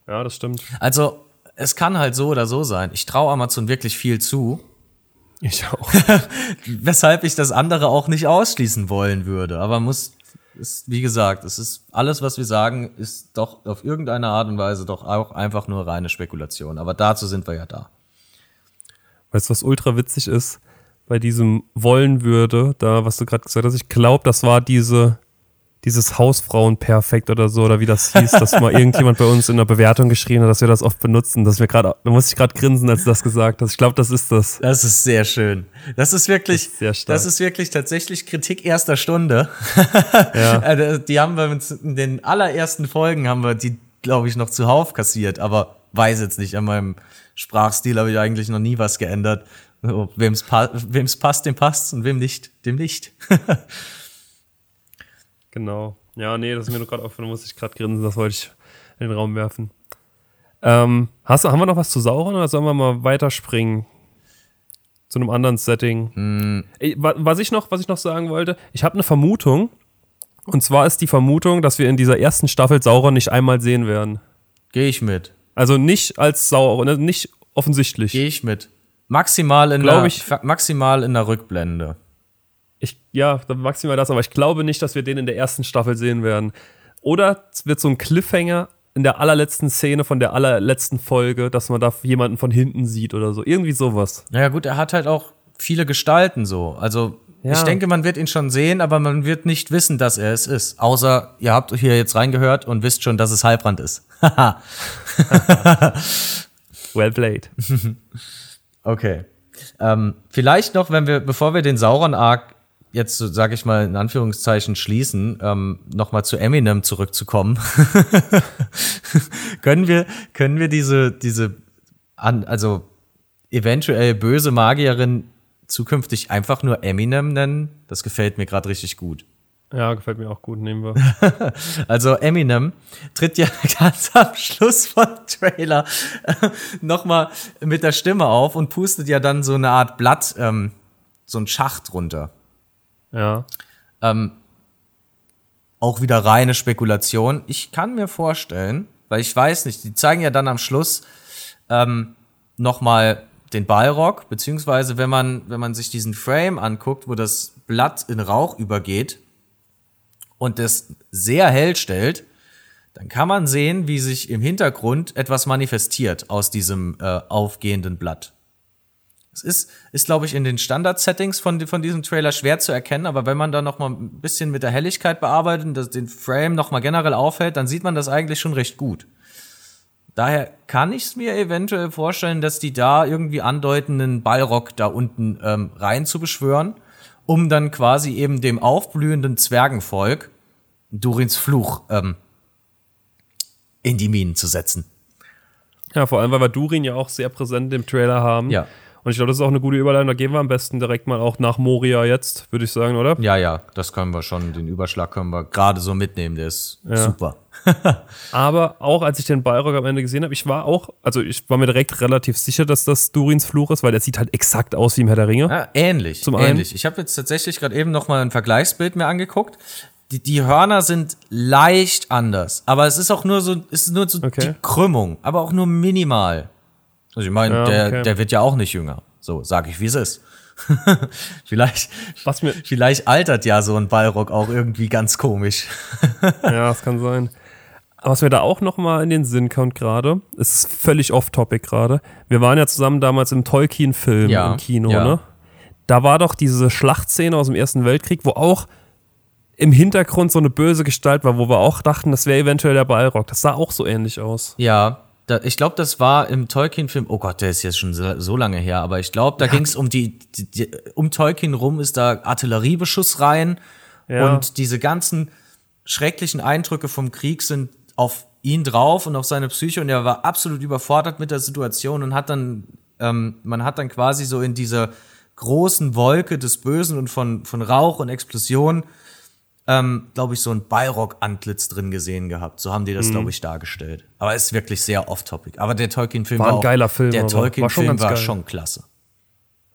Ja, das stimmt. Also, es kann halt so oder so sein. Ich traue Amazon wirklich viel zu. Ich auch. Weshalb ich das andere auch nicht ausschließen wollen würde. Aber muss ist, wie gesagt, es ist alles, was wir sagen, ist doch auf irgendeine Art und Weise doch auch einfach nur reine Spekulation. Aber dazu sind wir ja da. Weißt du, was ultra witzig ist? Bei diesem Wollen würde, da, was du gerade gesagt hast, ich glaube, das war diese, dieses Hausfrauenperfekt oder so, oder wie das hieß, dass mal irgendjemand bei uns in der Bewertung geschrieben hat, dass wir das oft benutzen, dass wir gerade, da muss ich gerade grinsen, als du das gesagt hast. Ich glaube, das ist das. Das ist sehr schön. Das ist wirklich, das ist, sehr stark. das ist wirklich tatsächlich Kritik erster Stunde. Ja. Äh, die haben wir in den allerersten Folgen haben wir die, glaube ich, noch zuhauf kassiert, aber weiß jetzt nicht, an meinem Sprachstil habe ich eigentlich noch nie was geändert. Wem es pa passt, dem passt und wem nicht, dem nicht. Genau. Ja, nee, das ist mir nur gerade aufgefallen, muss ich gerade grinsen, das wollte ich in den Raum werfen. Ähm, hast, haben wir noch was zu Sauron oder sollen wir mal weiterspringen? Zu einem anderen Setting. Ey, was, ich noch, was ich noch sagen wollte, ich habe eine Vermutung. Und zwar ist die Vermutung, dass wir in dieser ersten Staffel Sauron nicht einmal sehen werden. Gehe ich mit. Also nicht als Sauron, ne, nicht offensichtlich. Gehe ich mit. Maximal in, der, ich, maximal in der Rückblende. Ich, ja, maximal das, aber ich glaube nicht, dass wir den in der ersten Staffel sehen werden. Oder es wird so ein Cliffhanger in der allerletzten Szene von der allerletzten Folge, dass man da jemanden von hinten sieht oder so. Irgendwie sowas. Naja, gut, er hat halt auch viele Gestalten so. Also, ja. ich denke, man wird ihn schon sehen, aber man wird nicht wissen, dass er es ist. Außer, ihr habt hier jetzt reingehört und wisst schon, dass es Halbrand ist. well played. okay. Ähm, vielleicht noch, wenn wir, bevor wir den Sauron-Arc jetzt, sage ich mal, in Anführungszeichen schließen, ähm, nochmal zu Eminem zurückzukommen, können wir, können wir diese, diese, an, also eventuell böse Magierin zukünftig einfach nur Eminem nennen? Das gefällt mir gerade richtig gut. Ja, gefällt mir auch gut, nehmen wir. also Eminem tritt ja ganz am Schluss von Trailer äh, nochmal mit der Stimme auf und pustet ja dann so eine Art Blatt, ähm, so ein Schacht runter. Ja. Ähm, auch wieder reine Spekulation. Ich kann mir vorstellen, weil ich weiß nicht, die zeigen ja dann am Schluss ähm, nochmal den Ballrock, beziehungsweise wenn man, wenn man sich diesen Frame anguckt, wo das Blatt in Rauch übergeht und das sehr hell stellt, dann kann man sehen, wie sich im Hintergrund etwas manifestiert aus diesem äh, aufgehenden Blatt. Es ist, ist glaube ich, in den Standard-Settings von, von diesem Trailer schwer zu erkennen, aber wenn man da noch mal ein bisschen mit der Helligkeit bearbeitet und den Frame noch mal generell aufhält, dann sieht man das eigentlich schon recht gut. Daher kann ich es mir eventuell vorstellen, dass die da irgendwie andeuten, einen Ballrock da unten ähm, rein zu beschwören, um dann quasi eben dem aufblühenden Zwergenvolk Durins Fluch ähm, in die Minen zu setzen. Ja, vor allem, weil wir Durin ja auch sehr präsent im Trailer haben. Ja. Und ich glaube, das ist auch eine gute Überleitung. Da gehen wir am besten direkt mal auch nach Moria jetzt, würde ich sagen, oder? Ja, ja, das können wir schon. Den Überschlag können wir gerade so mitnehmen. Der ist ja. super. Aber auch als ich den Balrog am Ende gesehen habe, ich war auch, also ich war mir direkt relativ sicher, dass das Durins Fluch ist, weil der sieht halt exakt aus wie im Herr der Ringe. Ja, ähnlich. Zum ähnlich. Ich habe jetzt tatsächlich gerade eben noch mal ein Vergleichsbild mir angeguckt. Die, die Hörner sind leicht anders, aber es ist auch nur so, es ist nur so okay. die Krümmung, aber auch nur minimal. Also ich meine, ja, der, okay. der wird ja auch nicht jünger. So, sag ich, wie es ist. vielleicht, Was mir vielleicht altert ja so ein Ballrock auch irgendwie ganz komisch. ja, das kann sein. was mir da auch noch mal in den Sinn kommt gerade, es ist völlig off-topic gerade. Wir waren ja zusammen damals im Tolkien-Film Ja, im Kino, ja. ne? Da war doch diese Schlachtszene aus dem Ersten Weltkrieg, wo auch im Hintergrund so eine böse Gestalt war, wo wir auch dachten, das wäre eventuell der Balrog. Das sah auch so ähnlich aus. Ja, da, ich glaube, das war im Tolkien-Film, oh Gott, der ist jetzt schon so, so lange her, aber ich glaube, da ging es um die, die, die, um Tolkien rum ist da Artilleriebeschuss rein Ja. und diese ganzen schrecklichen Eindrücke vom Krieg sind auf ihn drauf und auf seine Psyche und er war absolut überfordert mit der Situation und hat dann, ähm, man hat dann quasi so in dieser großen Wolke des Bösen und von, von Rauch und Explosion, ähm, glaube ich, so ein Balrog-Antlitz drin gesehen gehabt. So haben die Mhm. das, glaube ich, dargestellt. Aber es ist wirklich sehr off-topic. Aber der Tolkien-Film War war, ein geiler Film, Der war schon Tolkien-Film war geil. schon klasse.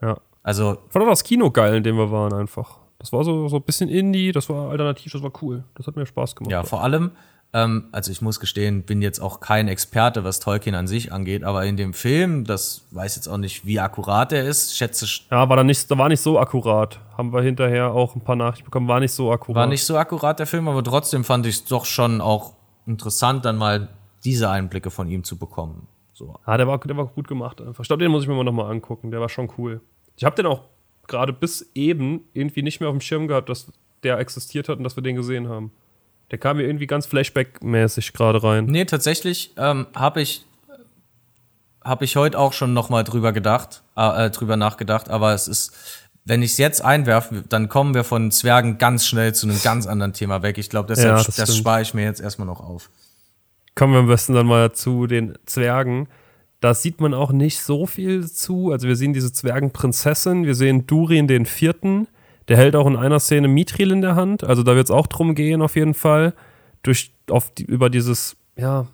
Ja. Also, fand auch das Kino geil, in dem wir waren einfach. Das war so, so ein bisschen Indie, das war alternativ, das war cool. Das hat mir Spaß gemacht. ja, vor allem, ähm, also ich muss gestehen, bin jetzt auch kein Experte, was Tolkien an sich angeht, aber in dem Film, das weiß jetzt auch nicht, wie akkurat er ist, schätze, Ja, war dann nicht, da war nicht so akkurat. Haben wir hinterher auch ein paar Nachrichten bekommen, war nicht so akkurat. war nicht so akkurat der Film, aber trotzdem fand ich es doch schon auch interessant, dann mal diese Einblicke von ihm zu bekommen. So. Ja, der war, der war gut gemacht einfach. Ich glaube, den muss ich mir mal nochmal angucken. Der war schon cool. Ich habe den auch gerade bis eben irgendwie nicht mehr auf dem Schirm gehabt, dass der existiert hat und dass wir den gesehen haben. Der kam mir irgendwie ganz Flashback-mäßig gerade rein. Nee, tatsächlich ähm, habe ich habe ich heute auch schon noch mal drüber gedacht, äh, äh, drüber nachgedacht, aber es ist wenn ich es jetzt einwerfe, dann kommen wir von Zwergen ganz schnell zu einem ganz anderen Thema weg. Ich glaube, deshalb Ja, das, das spare ich mir jetzt erstmal noch auf. Kommen wir am besten dann mal zu den Zwergen. Da sieht man auch nicht so viel zu. Also wir sehen diese Zwergenprinzessin, wir sehen Durin den Vierten. Der hält auch in einer Szene Mithril in der Hand. Also da wird es auch drum gehen auf jeden Fall. Durch, auf die, über dieses, ja,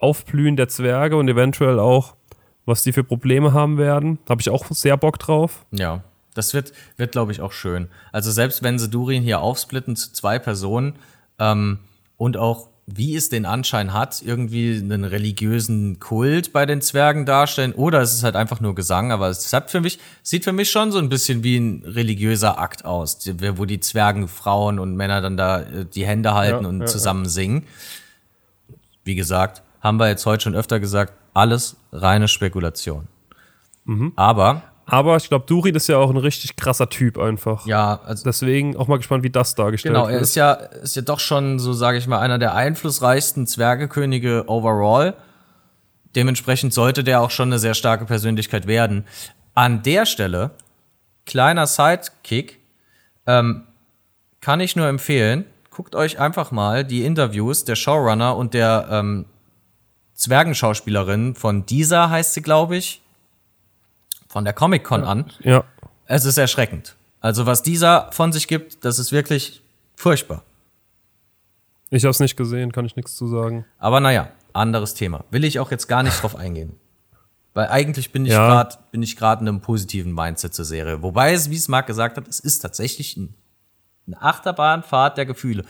Aufblühen der Zwerge und eventuell auch, was die für Probleme haben werden. Da habe ich auch sehr Bock drauf. Ja, das wird, wird glaube ich, auch schön. Also selbst wenn sie Durin hier aufsplitten zu zwei Personen ähm, und auch, wie es den Anschein hat, irgendwie einen religiösen Kult bei den Zwergen darstellen oder es ist halt einfach nur Gesang, aber es hat für mich, sieht für mich schon so ein bisschen wie ein religiöser Akt aus, wo die Zwergen, Frauen und Männer dann da äh, die Hände halten Ja, und ja, zusammen singen. Wie gesagt, haben wir jetzt heute schon öfter gesagt, alles reine Spekulation. Mhm. Aber Aber ich glaube, Durin ist ja auch ein richtig krasser Typ einfach. ja, also Deswegen auch mal gespannt, wie das dargestellt Genau, wird. er ist ja, ist ja doch schon, so sage ich mal, einer der einflussreichsten Zwergekönige overall. Dementsprechend sollte der auch schon eine sehr starke Persönlichkeit werden. An der Stelle, kleiner Sidekick, ähm, kann ich nur empfehlen, guckt euch einfach mal die Interviews der Showrunner und der ähm, Zwergenschauspielerin von dieser heißt sie, glaube ich, von der Comic-Con an. Ja. Es ist erschreckend. Also was dieser von sich gibt, das ist wirklich furchtbar. Ich habe es nicht gesehen, kann ich nichts zu sagen. Aber naja, anderes Thema. Will ich auch jetzt gar nicht drauf eingehen. Weil eigentlich bin ich Ja. gerade bin ich gerade in einem positiven Mindset zur Serie. Wobei es, wie es Marc gesagt hat, es ist tatsächlich ein, eine Achterbahnfahrt der Gefühle.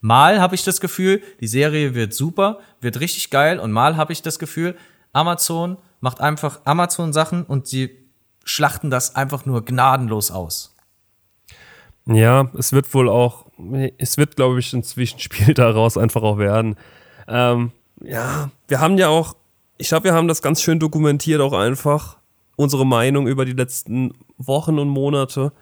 Mal habe ich das Gefühl, die Serie wird super, wird richtig geil und mal habe ich das Gefühl, Amazon macht einfach Amazon Sachen und sie schlachten das einfach nur gnadenlos aus. Ja, es wird wohl auch, es wird, glaube ich, ein Zwischenspiel daraus einfach auch werden. Ähm, ja, wir haben ja auch, ich glaube, wir haben das ganz schön dokumentiert, auch einfach unsere Meinung über die letzten Wochen und Monate.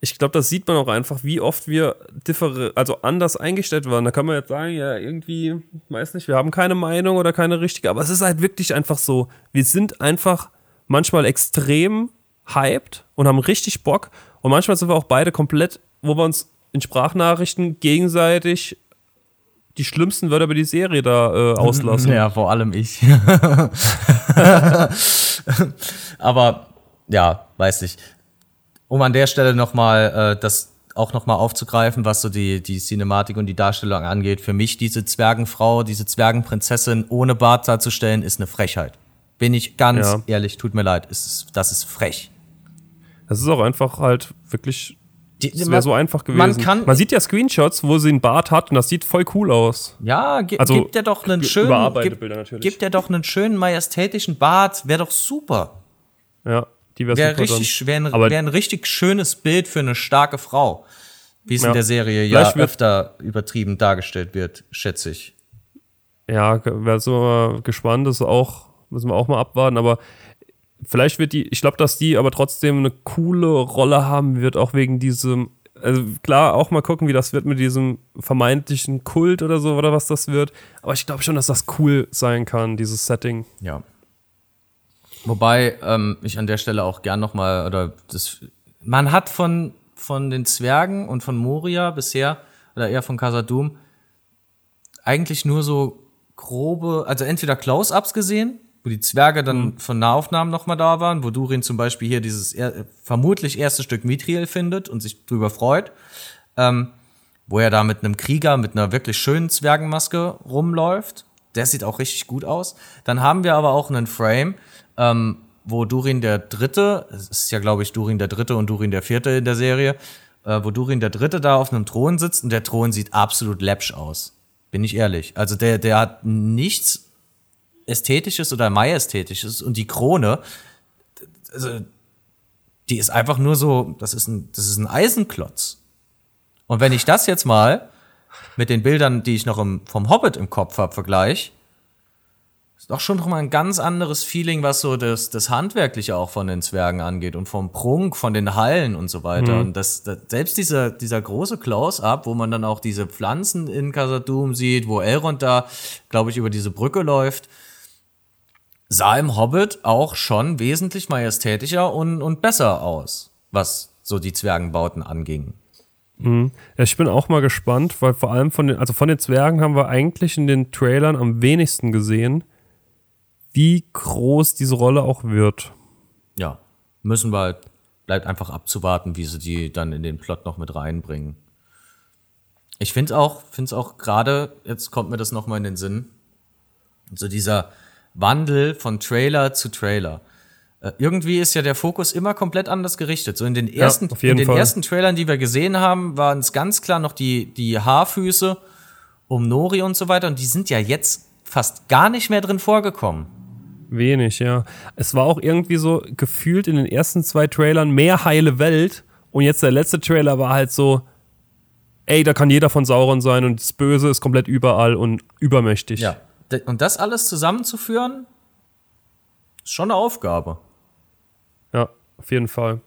Ich glaube, das sieht man auch einfach, wie oft wir differ also anders eingestellt waren. Da kann man jetzt sagen, ja, irgendwie, weiß nicht, wir haben keine Meinung oder keine richtige, aber es ist halt wirklich einfach so. Wir sind einfach manchmal extrem hyped und haben richtig Bock. Und manchmal sind wir auch beide komplett, wo wir uns in Sprachnachrichten gegenseitig die schlimmsten Wörter über die Serie da äh, auslassen. Ja, vor allem ich. Aber ja, weiß nicht. Um an der Stelle nochmal äh, das auch nochmal aufzugreifen, was so die, die Cinematik und die Darstellung angeht. Für mich diese Zwergenfrau, diese Zwergenprinzessin ohne Bart darzustellen, ist eine Frechheit. Bin ich ganz Ja. ehrlich, tut mir leid, ist, das ist frech. Das ist auch einfach halt wirklich, es wäre so einfach gewesen. Man kann, Man sieht ja Screenshots, wo sie einen Bart hat und das sieht voll cool aus. ja, ge Also, gibt der doch einen schönen, überarbeitete gibt, Bilder natürlich. gibt der doch einen schönen majestätischen Bart, wäre doch super. Ja, die wäre Wäre super richtig, wär ein, wär ein richtig schönes Bild für eine starke Frau. Wie es in Ja. der Serie ja Vielleicht wird- öfter übertrieben dargestellt wird, schätze ich. Ja, wäre so gespannt, das auch, müssen wir auch mal abwarten, aber vielleicht wird die, ich glaube, dass die aber trotzdem eine coole Rolle haben wird, auch wegen diesem, also klar, auch mal gucken, wie das wird mit diesem vermeintlichen Kult oder so, oder was das wird. Aber ich glaube schon, dass das cool sein kann, dieses Setting. Ja. Wobei ähm, ich an der Stelle auch gern nochmal, oder das, man hat von, von den Zwergen und von Moria bisher, oder eher von Casadum, eigentlich nur so grobe, also entweder Close-Ups gesehen, wo die Zwerge dann mhm. von Nahaufnahmen nochmal da waren, wo Durin zum Beispiel hier dieses er vermutlich erste Stück Mithril findet und sich drüber freut. Ähm, wo er da mit einem Krieger mit einer wirklich schönen Zwergenmaske rumläuft. Der sieht auch richtig gut aus. Dann haben wir aber auch einen Frame, ähm, wo Durin der Dritte, es ist ja glaube ich Durin der Dritte und Durin der Vierte in der Serie, äh, wo Durin der Dritte da auf einem Thron sitzt und der Thron sieht absolut läppsch aus. Bin ich ehrlich. Also der, der hat nichts Ästhetisches oder Majestätisches und die Krone, also, die ist einfach nur so, das ist ein, das ist ein Eisenklotz. Und wenn ich das jetzt mal mit den Bildern, die ich noch im, vom Hobbit im Kopf habe, vergleiche, ist doch schon noch mal ein ganz anderes Feeling, was so das, das Handwerkliche auch von den Zwergen angeht und vom Prunk, von den Hallen und so weiter. Mhm. Und das, das, selbst dieser, dieser große Close-Up, wo man dann auch diese Pflanzen in Casadum sieht, wo Elrond da, glaube ich, über diese Brücke läuft, sah im Hobbit auch schon wesentlich majestätischer und, und besser aus, was so die Zwergenbauten anging. Mhm. Ja, ich bin auch mal gespannt, weil vor allem von den, also von den Zwergen haben wir eigentlich in den Trailern am wenigsten gesehen wie groß diese Rolle auch wird. Ja, müssen wir halt, bleibt einfach abzuwarten, wie sie die dann in den Plot noch mit reinbringen. Ich finde auch, finde es auch gerade, jetzt kommt mir das nochmal in den Sinn, so dieser Wandel von Trailer zu Trailer. Äh, irgendwie ist ja der Fokus immer komplett anders gerichtet. So in den ersten, ja, in den Fall. ersten Trailern, die wir gesehen haben, waren es ganz klar noch die, die Haarfüße um Nori und so weiter. Und die sind ja jetzt fast gar nicht mehr drin vorgekommen. Wenig, ja. Es war auch irgendwie so gefühlt in den ersten zwei Trailern mehr heile Welt und jetzt der letzte Trailer war halt so, ey, da kann jeder von Sauron sein und das Böse ist komplett überall und übermächtig. Ja. Und das alles zusammenzuführen, ist schon eine Aufgabe. Ja, auf jeden Fall.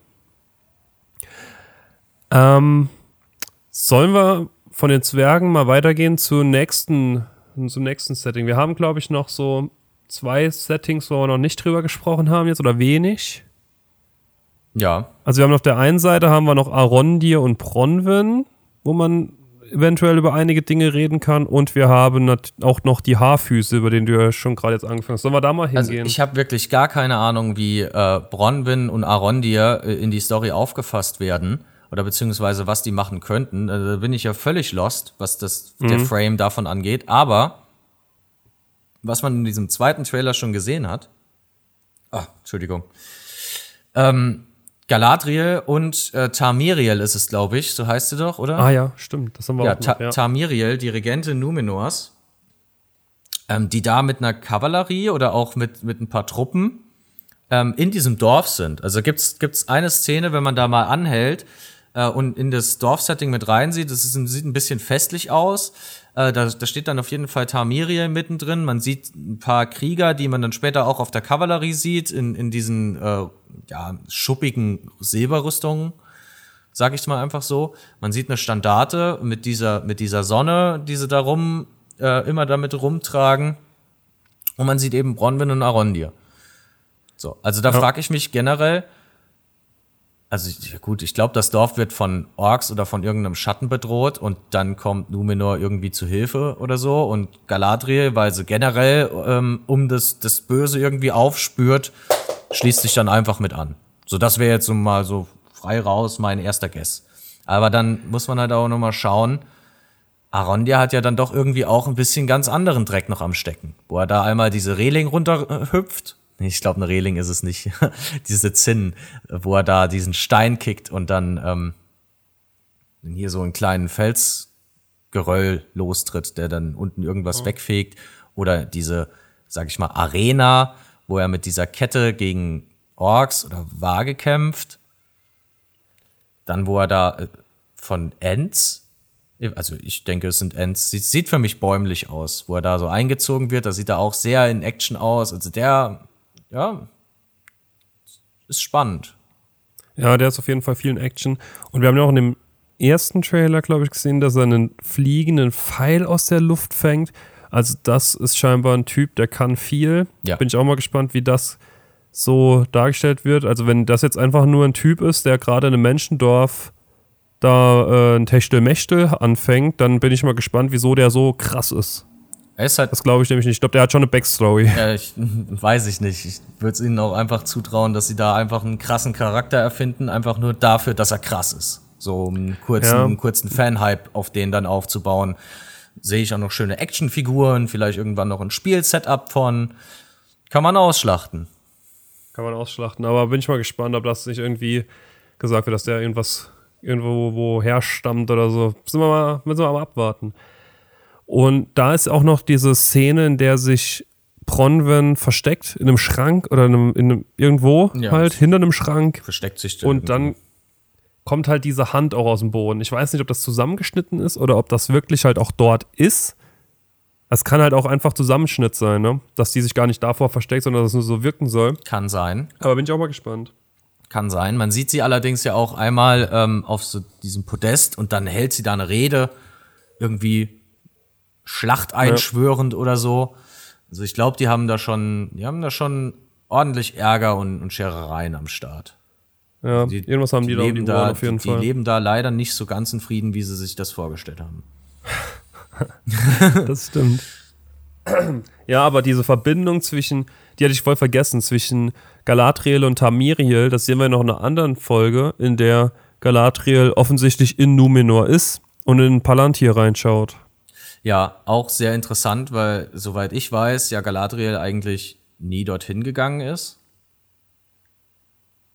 Ähm, sollen wir von den Zwergen mal weitergehen zum nächsten, zum nächsten Setting? Wir haben, glaube ich, noch so zwei Settings, wo wir noch nicht drüber gesprochen haben jetzt oder wenig. Ja. Also wir haben auf der einen Seite haben wir noch Arondir und Bronwyn, wo man eventuell über einige Dinge reden kann und wir haben auch noch die Haarfüße, über den du ja schon gerade jetzt angefangen hast. Sollen wir da mal also hingehen? Also ich habe wirklich gar keine Ahnung, wie äh, Bronwyn und Arondir äh, in die Story aufgefasst werden oder beziehungsweise was die machen könnten. Also, da bin ich ja völlig lost, was das, mhm. der Frame davon angeht. Aber was man in diesem zweiten Trailer schon gesehen hat. Ah, Entschuldigung. Ähm, Galadriel und äh, Tamiriel ist es, glaube ich, so heißt sie doch, oder? Ah ja, stimmt. Das haben wir ja, auch noch, ja. Tamiriel, die Regentin Numenors, ähm, die da mit einer Kavallerie oder auch mit, mit ein paar Truppen ähm, in diesem Dorf sind. Also gibt's gibt's eine Szene, wenn man da mal anhält äh, und in das Dorfsetting mit reinsieht, das ist, sieht ein bisschen festlich aus. Äh, da, da steht dann auf jeden Fall Tamiriel mittendrin. Man sieht ein paar Krieger, die man dann später auch auf der Kavallerie sieht, in, in diesen äh, ja, schuppigen Silberrüstungen, sag ich mal einfach so. Man sieht eine Standarte mit dieser, mit dieser Sonne, die sie da rum, äh, immer damit rumtragen. Und man sieht eben Bronwyn und Arondir. So, also da ja. frage ich mich generell, also gut, ich glaube, das Dorf wird von Orks oder von irgendeinem Schatten bedroht und dann kommt Numenor irgendwie zu Hilfe oder so und Galadriel, weil sie generell ähm, um das, das Böse irgendwie aufspürt, schließt sich dann einfach mit an. So, das wäre jetzt so mal so frei raus mein erster Guess. Aber dann muss man halt auch nochmal schauen, Arondia hat ja dann doch irgendwie auch ein bisschen ganz anderen Dreck noch am Stecken, wo er da einmal diese Reling runterhüpft ich glaube, eine Reling ist es nicht. Diese Zinn, wo er da diesen Stein kickt und dann ähm, hier so einen kleinen Felsgeröll lostritt, der dann unten irgendwas oh. wegfegt. Oder diese, sag ich mal, Arena, wo er mit dieser Kette gegen Orks oder Waage kämpft. Dann, wo er da äh, von Ents Also ich denke, es sind Ents. Sie sieht für mich bäumlich aus, wo er da so eingezogen wird. Da sieht er auch sehr in Action aus. Also der, ja, ist spannend. Ja, der ist auf jeden Fall viel in Action. Und wir haben ja auch in dem ersten Trailer, glaube ich, gesehen, dass er einen fliegenden Pfeil aus der Luft fängt. Also das ist scheinbar ein Typ, der kann viel. Ja. Bin ich auch mal gespannt, wie das so dargestellt wird. Also wenn das jetzt einfach nur ein Typ ist, der gerade in einem Menschendorf da äh, ein Techtelmechtel anfängt, dann bin ich mal gespannt, wieso der so krass ist. Halt Das glaube ich nämlich nicht. Ich glaube, der hat schon eine Backstory. Ja, ich, weiß ich nicht. Ich würde es ihnen auch einfach zutrauen, dass sie da einfach einen krassen Charakter erfinden, einfach nur dafür, dass er krass ist. So um einen kurzen, Ja. einen kurzen Fan-Hype auf den dann aufzubauen. Sehe ich auch noch schöne Actionfiguren, vielleicht irgendwann noch ein Spiel-Setup von. Kann man ausschlachten. Kann man ausschlachten. Aber bin ich mal gespannt, ob das nicht irgendwie gesagt wird, dass der irgendwas irgendwo wo herstammt oder so. Müssen wir mal, müssen wir mal abwarten. Und da ist auch noch diese Szene, in der sich Bronwyn versteckt in einem Schrank oder in einem, in einem, irgendwo Ja. halt hinter einem Schrank. Versteckt sich Und dann kommt halt diese Hand auch aus dem Boden. Ich weiß nicht, ob das zusammengeschnitten ist oder ob das wirklich halt auch dort ist. Es kann halt auch einfach Zusammenschnitt sein, ne? Dass die sich gar nicht davor versteckt, sondern dass es nur so wirken soll. Kann sein. Aber bin ich auch mal gespannt. Kann sein. Man sieht sie allerdings ja auch einmal ähm, auf so diesem Podest und dann hält sie da eine Rede, irgendwie Schlacht einschwörend oder so. Also ich glaube, die haben da schon, die haben da schon ordentlich Ärger und, und Scherereien am Start. Ja, Die, irgendwas haben die, da die leben Ohren da, auf jeden die, Fall. die leben da leider nicht so ganz in Frieden, wie sie sich das vorgestellt haben. Das stimmt. Ja, aber diese Verbindung zwischen, die hatte ich voll vergessen, zwischen Galadriel und Tamiriel, das sehen wir noch in einer anderen Folge, in der Galadriel offensichtlich in Numenor ist und in Palantir reinschaut. Ja, auch sehr interessant, weil soweit ich weiß, ja Galadriel eigentlich nie dorthin gegangen ist.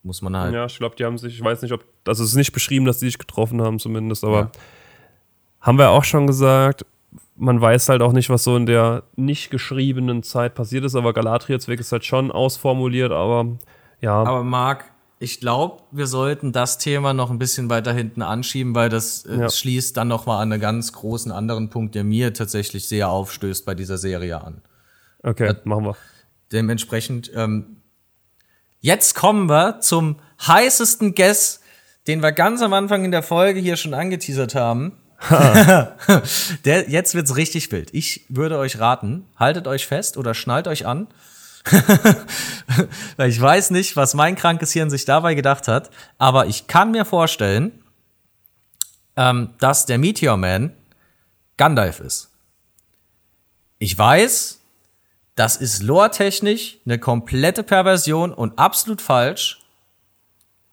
Muss man halt Ja, ich glaube, die haben sich, ich weiß nicht, ob, also es ist nicht beschrieben, dass die sich getroffen haben zumindest, aber Ja. haben wir auch schon gesagt, man weiß halt auch nicht, was so in der nicht geschriebenen Zeit passiert ist, aber Galadriels Weg ist halt schon ausformuliert, aber ja. Aber Marc, ich glaube, wir sollten das Thema noch ein bisschen weiter hinten anschieben, weil das äh, Ja. schließt dann noch mal an einen ganz großen anderen Punkt, der mir tatsächlich sehr aufstößt bei dieser Serie an. okay, machen wir. Dementsprechend, ähm, jetzt kommen wir zum heißesten Guess, den wir ganz am Anfang in der Folge hier schon angeteasert haben. der, jetzt wird's richtig wild. Ich würde euch raten, haltet euch fest oder schnallt euch an. Ich weiß nicht, was mein krankes Hirn sich dabei gedacht hat, aber ich kann mir vorstellen, ähm, dass der Meteor Man Gandalf ist. Ich weiß, das ist lore-technisch eine komplette Perversion und absolut falsch.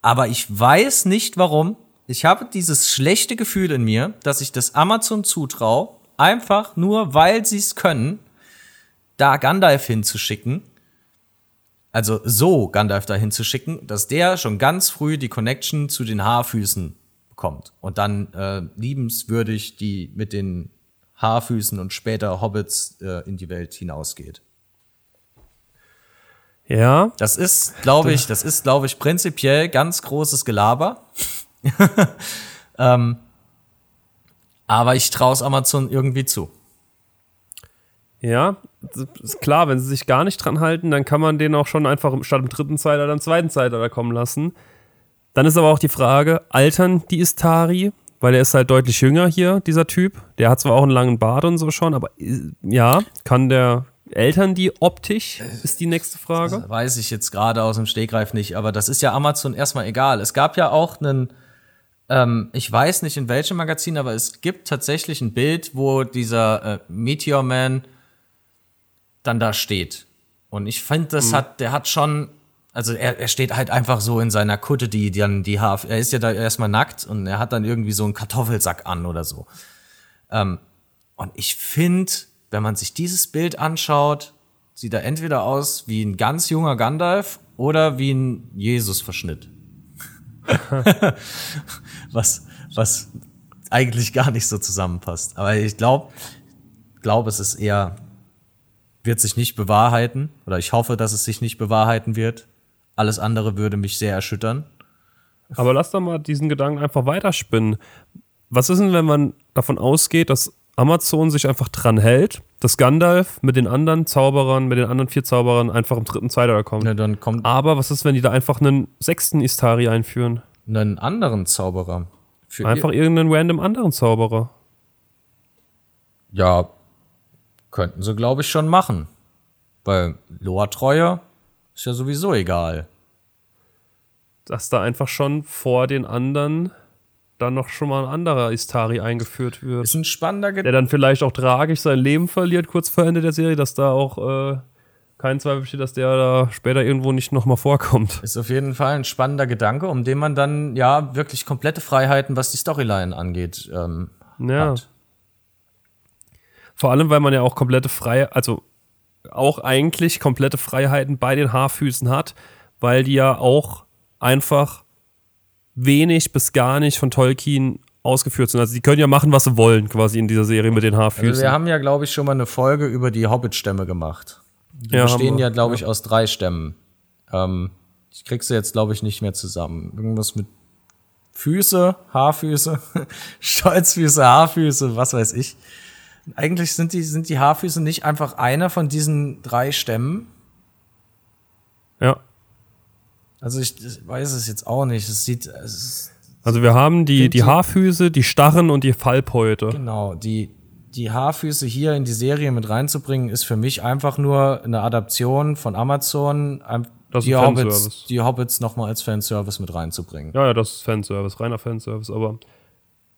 Aber ich weiß nicht warum. Ich habe dieses schlechte Gefühl in mir, dass ich das Amazon zutraue, einfach nur weil sie es können, da Gandalf hinzuschicken. Also so Gandalf da hinzuschicken, dass der schon ganz früh die Connection zu den Haarfüßen bekommt. Und dann äh, liebenswürdig die mit den Haarfüßen und später Hobbits äh, in die Welt hinausgeht. Ja, Das ist, glaube ich, das ist, glaube ich, prinzipiell ganz großes Gelaber. ähm, aber ich traue es Amazon irgendwie zu. Ja, das ist klar, wenn sie sich gar nicht dran halten, dann kann man den auch schon einfach statt im dritten Zeitalter im zweiten Zeitalter kommen lassen. Dann ist aber auch die Frage, altern die Istari? Weil er ist halt deutlich jünger hier, dieser Typ. Der hat zwar auch einen langen Bart und so schon, aber äh, ja, kann der Eltern die optisch, ist die nächste Frage. Weiß ich jetzt gerade aus dem Stegreif nicht, aber das ist ja Amazon erstmal egal. Es gab ja auch einen, ähm, ich weiß nicht in welchem Magazin, aber es gibt tatsächlich ein Bild, wo dieser äh, Meteor Man dann da steht. Und ich finde, das hat, der hat schon, also er, er steht halt einfach so in seiner Kutte, die dann die Haar, er ist ja da erstmal nackt und er hat dann irgendwie so einen Kartoffelsack an oder so. Ähm, und ich finde, wenn man sich dieses Bild anschaut, sieht er entweder aus wie ein ganz junger Gandalf oder wie ein Jesus-Verschnitt. was, was eigentlich gar nicht so zusammenpasst. Aber ich glaube, glaube, es ist eher, wird sich nicht bewahrheiten. Oder ich hoffe, dass es sich nicht bewahrheiten wird. Alles andere würde mich sehr erschüttern. Aber lass doch mal diesen Gedanken einfach weiterspinnen. was ist denn, wenn man davon ausgeht, dass Amazon sich einfach dran hält, dass Gandalf mit den anderen Zauberern, mit den anderen vier Zauberern einfach im dritten Zeitalter kommt? Ja, dann kommt Aber was ist, wenn die da einfach einen sechsten Istari einführen? einen anderen Zauberer. Für Einfach irgendeinen random anderen Zauberer. Ja, könnten sie, glaube ich, schon machen. Weil Lore-Treue ist ja sowieso egal. Dass da einfach schon vor den anderen dann noch schon mal ein anderer Istari eingeführt wird. Ist ein spannender der Gedanke. dann vielleicht auch tragisch sein Leben verliert, kurz vor Ende der Serie, dass da auch äh, kein Zweifel besteht, dass der da später irgendwo nicht nochmal vorkommt. Ist auf jeden Fall ein spannender Gedanke, um den man dann ja wirklich komplette Freiheiten, was die Storyline angeht, ähm, Ja. hat. Vor allem, weil man ja auch komplette Freiheit, also auch eigentlich komplette Freiheiten bei den Haarfüßen hat, weil die ja auch einfach wenig bis gar nicht von Tolkien ausgeführt sind. Also die können ja machen, was sie wollen, quasi in dieser Serie mit den Haarfüßen. Also wir haben ja, glaube ich, schon mal eine Folge über die Hobbit-Stämme gemacht. Die Ja, bestehen ja, glaube ich, aus drei Stämmen. Ähm, ich krieg sie jetzt, glaube ich, nicht mehr zusammen. Irgendwas mit Füße, Haarfüße, Stolzfüße, Haarfüße, was weiß ich. Eigentlich sind die, sind die Haarfüße nicht einfach einer von diesen drei Stämmen. ja. Also ich, ich weiß es jetzt auch nicht. Es sieht, es Also wir haben die, die Haarfüße, die Starren und die Fallbeute. genau, die, die Haarfüße hier in die Serie mit reinzubringen, ist für mich einfach nur eine Adaption von Amazon, Das ist die, Hobbits, die Hobbits nochmal als Fanservice mit reinzubringen. Ja, ja, das ist Fanservice, reiner Fanservice, aber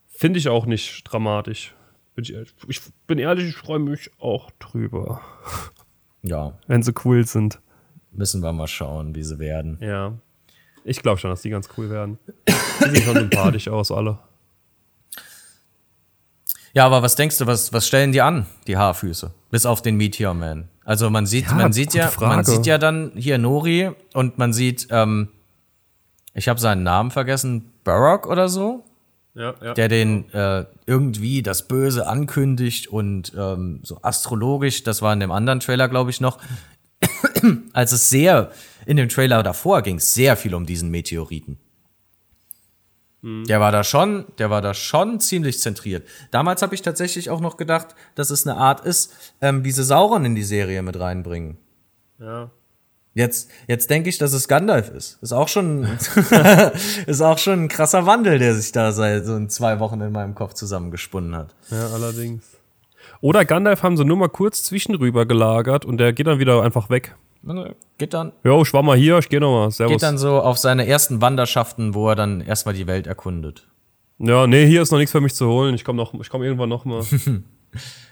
finde ich auch nicht dramatisch. Bin ich, ehrlich. ich bin ehrlich, ich freue mich auch drüber, Ja, wenn sie cool sind. müssen wir mal schauen, wie sie werden. Ja. Ich glaube schon, dass die ganz cool werden. Die sehen schon sympathisch aus, alle. Ja, aber was denkst du, was, was stellen die an, die Haarfüße? Bis auf den Meteor Man. Also man sieht, Ja, man sieht ja, man Frage. sieht ja dann hier Nori und man sieht, ähm, ich habe seinen Namen vergessen, Barock oder so, Ja, ja. der den äh, irgendwie das Böse ankündigt und ähm, so astrologisch, das war in dem anderen Trailer, glaube ich, noch, als es sehr, in dem Trailer davor ging es sehr viel um diesen Meteoriten. Der war da schon, der war da schon ziemlich zentriert. Damals habe ich tatsächlich auch noch gedacht, dass es eine Art ist, ähm, wie sie Sauron in die Serie mit reinbringen. ja. Jetzt, jetzt denke ich, dass es Gandalf ist. Ist auch schon, ist auch schon ein krasser Wandel, der sich da seit so in zwei Wochen in meinem Kopf zusammengesponnen hat. Ja, allerdings. Oder Gandalf haben sie nur mal kurz zwischenrüber gelagert und der geht dann wieder einfach weg. Geht dann, Jo, ich war mal hier, ich gehe nochmal. Servus. geht dann so auf seine ersten Wanderschaften, wo er dann erstmal die Welt erkundet. ja, nee, hier ist noch nichts für mich zu holen. Ich komme noch, ich komme irgendwann noch mal.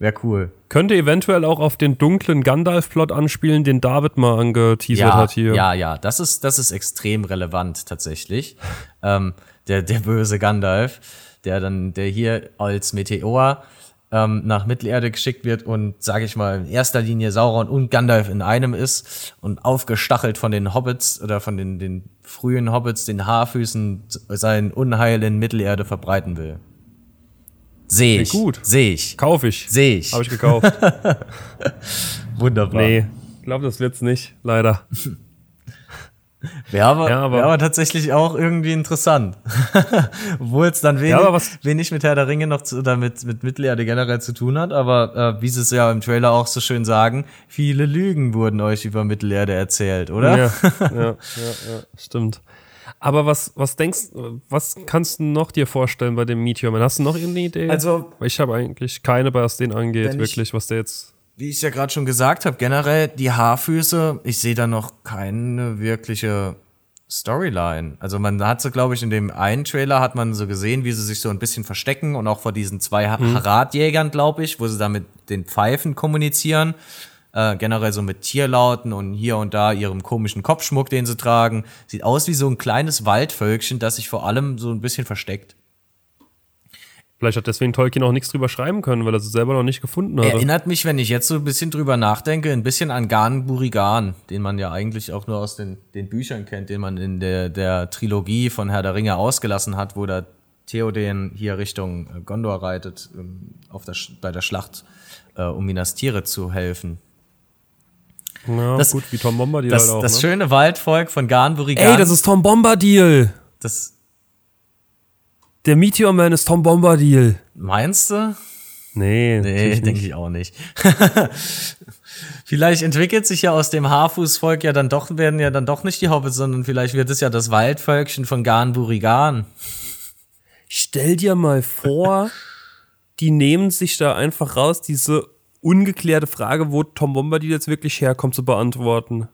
Wäre cool. Könnte eventuell auch auf den dunklen Gandalf-Plot anspielen, den David mal angeteasert Ja, hat hier. ja, ja, das ist, das ist extrem relevant tatsächlich. ähm, der, der böse Gandalf, der dann, der hier als Meteor ähm, nach Mittelerde geschickt wird und, sage ich mal, in erster Linie Sauron und Gandalf in einem ist und aufgestachelt von den Hobbits oder von den, den frühen Hobbits, den Haarfüßen, sein Unheil in Mittelerde verbreiten will. Sehe ich. Gut. Sehe ich. Kauf ich. Sehe ich. Habe ich gekauft. Wunderbar. nee, ich glaube, das wird's nicht, leider. Wäre aber, Ja, aber- wär aber tatsächlich auch irgendwie interessant. Obwohl es dann wenig, Ja, aber was- wenig mit Herr der Ringe noch zu, oder mit, mit Mittelerde generell zu tun hat, aber äh, wie sie es ja im Trailer auch so schön sagen, viele Lügen wurden euch über Mittelerde erzählt, oder? Ja, ja, ja, ja, stimmt. Aber was, was denkst was kannst du noch dir vorstellen bei dem Meteor Man? Hast du noch irgendeine Idee? Also- ich habe eigentlich keine, was den angeht, Wenn ich- wirklich, was der jetzt. Wie ich ja gerade schon gesagt habe, generell die Haarfüße, ich sehe da noch keine wirkliche Storyline. Also man hat so, glaube ich, in dem einen Trailer hat man so gesehen, wie sie sich so ein bisschen verstecken und auch vor diesen zwei ha Haratjägern, glaube ich, wo sie da mit den Pfeifen kommunizieren. Äh, generell so mit Tierlauten und hier und da ihrem komischen Kopfschmuck, den sie tragen. Sieht aus wie so ein kleines Waldvölkchen, das sich vor allem so ein bisschen versteckt. Vielleicht hat deswegen Tolkien auch nichts drüber schreiben können, weil er es selber noch nicht gefunden hatte. Erinnert mich, wenn ich jetzt so ein bisschen drüber nachdenke, ein bisschen an Gan Burigan, den man ja eigentlich auch nur aus den, den Büchern kennt, den man in der, der Trilogie von Herr der Ringe ausgelassen hat, wo da Theoden hier Richtung äh, Gondor reitet, ähm, auf der, bei der Schlacht, äh, um Minas Tirith zu helfen. Ja, das- gut, wie Tom Bombadil Das, halt auch. das ne? schöne Waldvolk von Gan Burigan. Ey, das ist Tom Bombadil! das Der Meteor Man ist Tom Bombadil. Meinst du? Nee, Nee, denke ich auch nicht. vielleicht entwickelt sich ja aus dem Haarfußvolk ja dann doch, werden ja dann doch nicht die Hobbits, sondern vielleicht wird es ja das Waldvölkchen von Garn Burigan. Stell dir mal vor, die nehmen sich da einfach raus, diese ungeklärte Frage, wo Tom Bombadil jetzt wirklich herkommt, zu beantworten.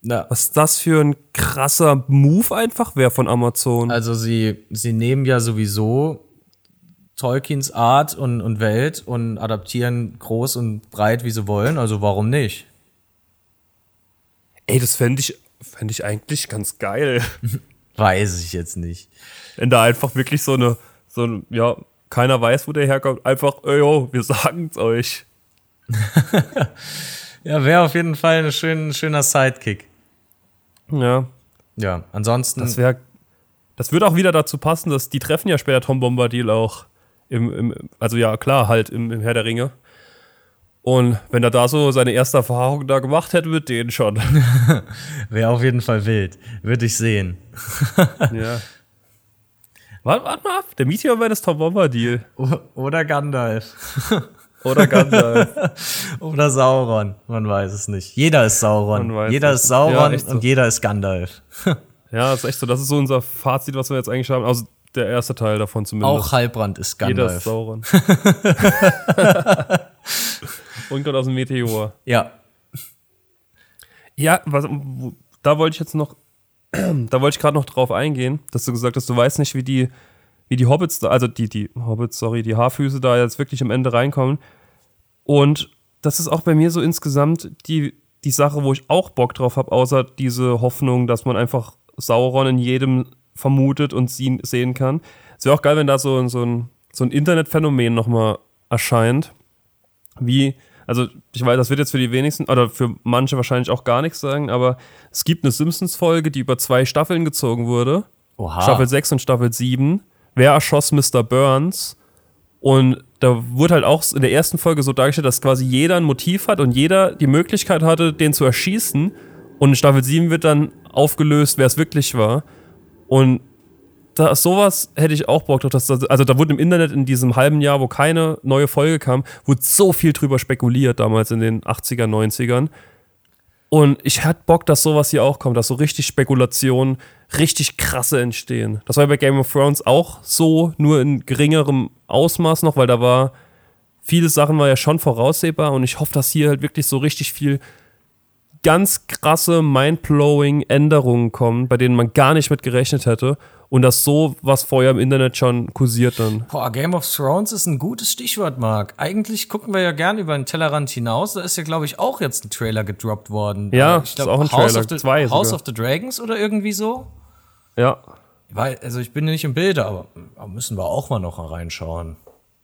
Na, Was das für ein krasser Move einfach wäre von Amazon. also sie, sie nehmen ja sowieso Tolkiens Art und, und Welt und adaptieren groß und breit, wie sie wollen, also warum nicht? Ey, das fände ich, fänd ich eigentlich ganz geil. Weiß ich jetzt nicht. Wenn da einfach wirklich so eine, so ein, ja, keiner weiß, wo der herkommt, einfach, ey, yo, wir sagen's euch. Ja, wäre auf jeden Fall ein schön, schöner Sidekick. Ja, Ja, ansonsten. das wäre, das würde auch wieder dazu passen, dass die treffen ja später Tom Bombadil auch im, im also ja, klar, halt im, im Herr der Ringe. Und wenn er da so seine erste Erfahrung da gemacht hätte mit denen schon. Wäre auf jeden Fall wild. Würde ich sehen. ja. Warte, warte mal ab, der Meteor Man ist Tom Bombadil. Oder Gandalf. Oder Gandalf. Oder Sauron. Man weiß es nicht. Jeder ist Sauron. Jeder ist. Ja, Sauron echt so. und jeder ist Gandalf. ja, ist echt so. Das ist so unser Fazit, was wir jetzt eigentlich haben. Also der erste Teil davon zumindest. Auch Halbrand ist Jeder ist Gandalf. Sauron. Und kommt aus dem Meteor. Ja. Ja, was, da wollte ich jetzt noch, da wollte ich gerade noch drauf eingehen, dass du gesagt hast, du weißt nicht, wie die, wie die Hobbits, also die, die Hobbits, sorry, die Haarfüße da jetzt wirklich am Ende reinkommen. Und das ist auch bei mir so insgesamt die, die Sache, wo ich auch Bock drauf habe, außer diese Hoffnung, dass man einfach Sauron in jedem vermutet und sie, sehen kann. Es wäre auch geil, wenn da so, so ein, so ein Internetphänomen nochmal erscheint. Wie, also ich weiß, das wird jetzt für die wenigsten, oder für manche wahrscheinlich auch gar nichts sagen, aber es gibt eine Simpsons-Folge, die über zwei Staffeln gezogen wurde. Oha. Staffel 6 und Staffel 7. Wer erschoss Mr. Burns? Und da wurde halt auch in der ersten Folge so dargestellt, dass quasi jeder ein Motiv hat und jeder die Möglichkeit hatte, den zu erschießen. Und in Staffel 7 wird dann aufgelöst, wer es wirklich war. Und da, sowas hätte ich auch Bock drauf. Dass das, also da wurde im Internet in diesem halben Jahr, wo keine neue Folge kam, wurde so viel drüber spekuliert, damals in den 80er, 90ern. Und ich hatte Bock, dass sowas hier auch kommt, dass so richtig Spekulationen, richtig krasse entstehen. Das war bei Game of Thrones auch so, nur in geringerem Ausmaß noch, weil da war, viele Sachen war ja schon voraussehbar und ich hoffe, dass hier halt wirklich so richtig viel ganz krasse, mindblowing Änderungen kommen, bei denen man gar nicht mit gerechnet hätte und dass so was vorher im Internet schon kursiert dann. Boah, Game of Thrones ist ein gutes Stichwort, Marc. Eigentlich gucken wir ja gern über den Tellerrand hinaus. Da ist ja, glaube ich, auch jetzt ein Trailer gedroppt worden. Ja, Äh, ich ist glaub, auch ein House Trailer, Of the, zwei House sogar. of the Dragons oder irgendwie so. Ja, Weil, also ich bin nicht im Bilde, aber, aber müssen wir auch mal noch reinschauen.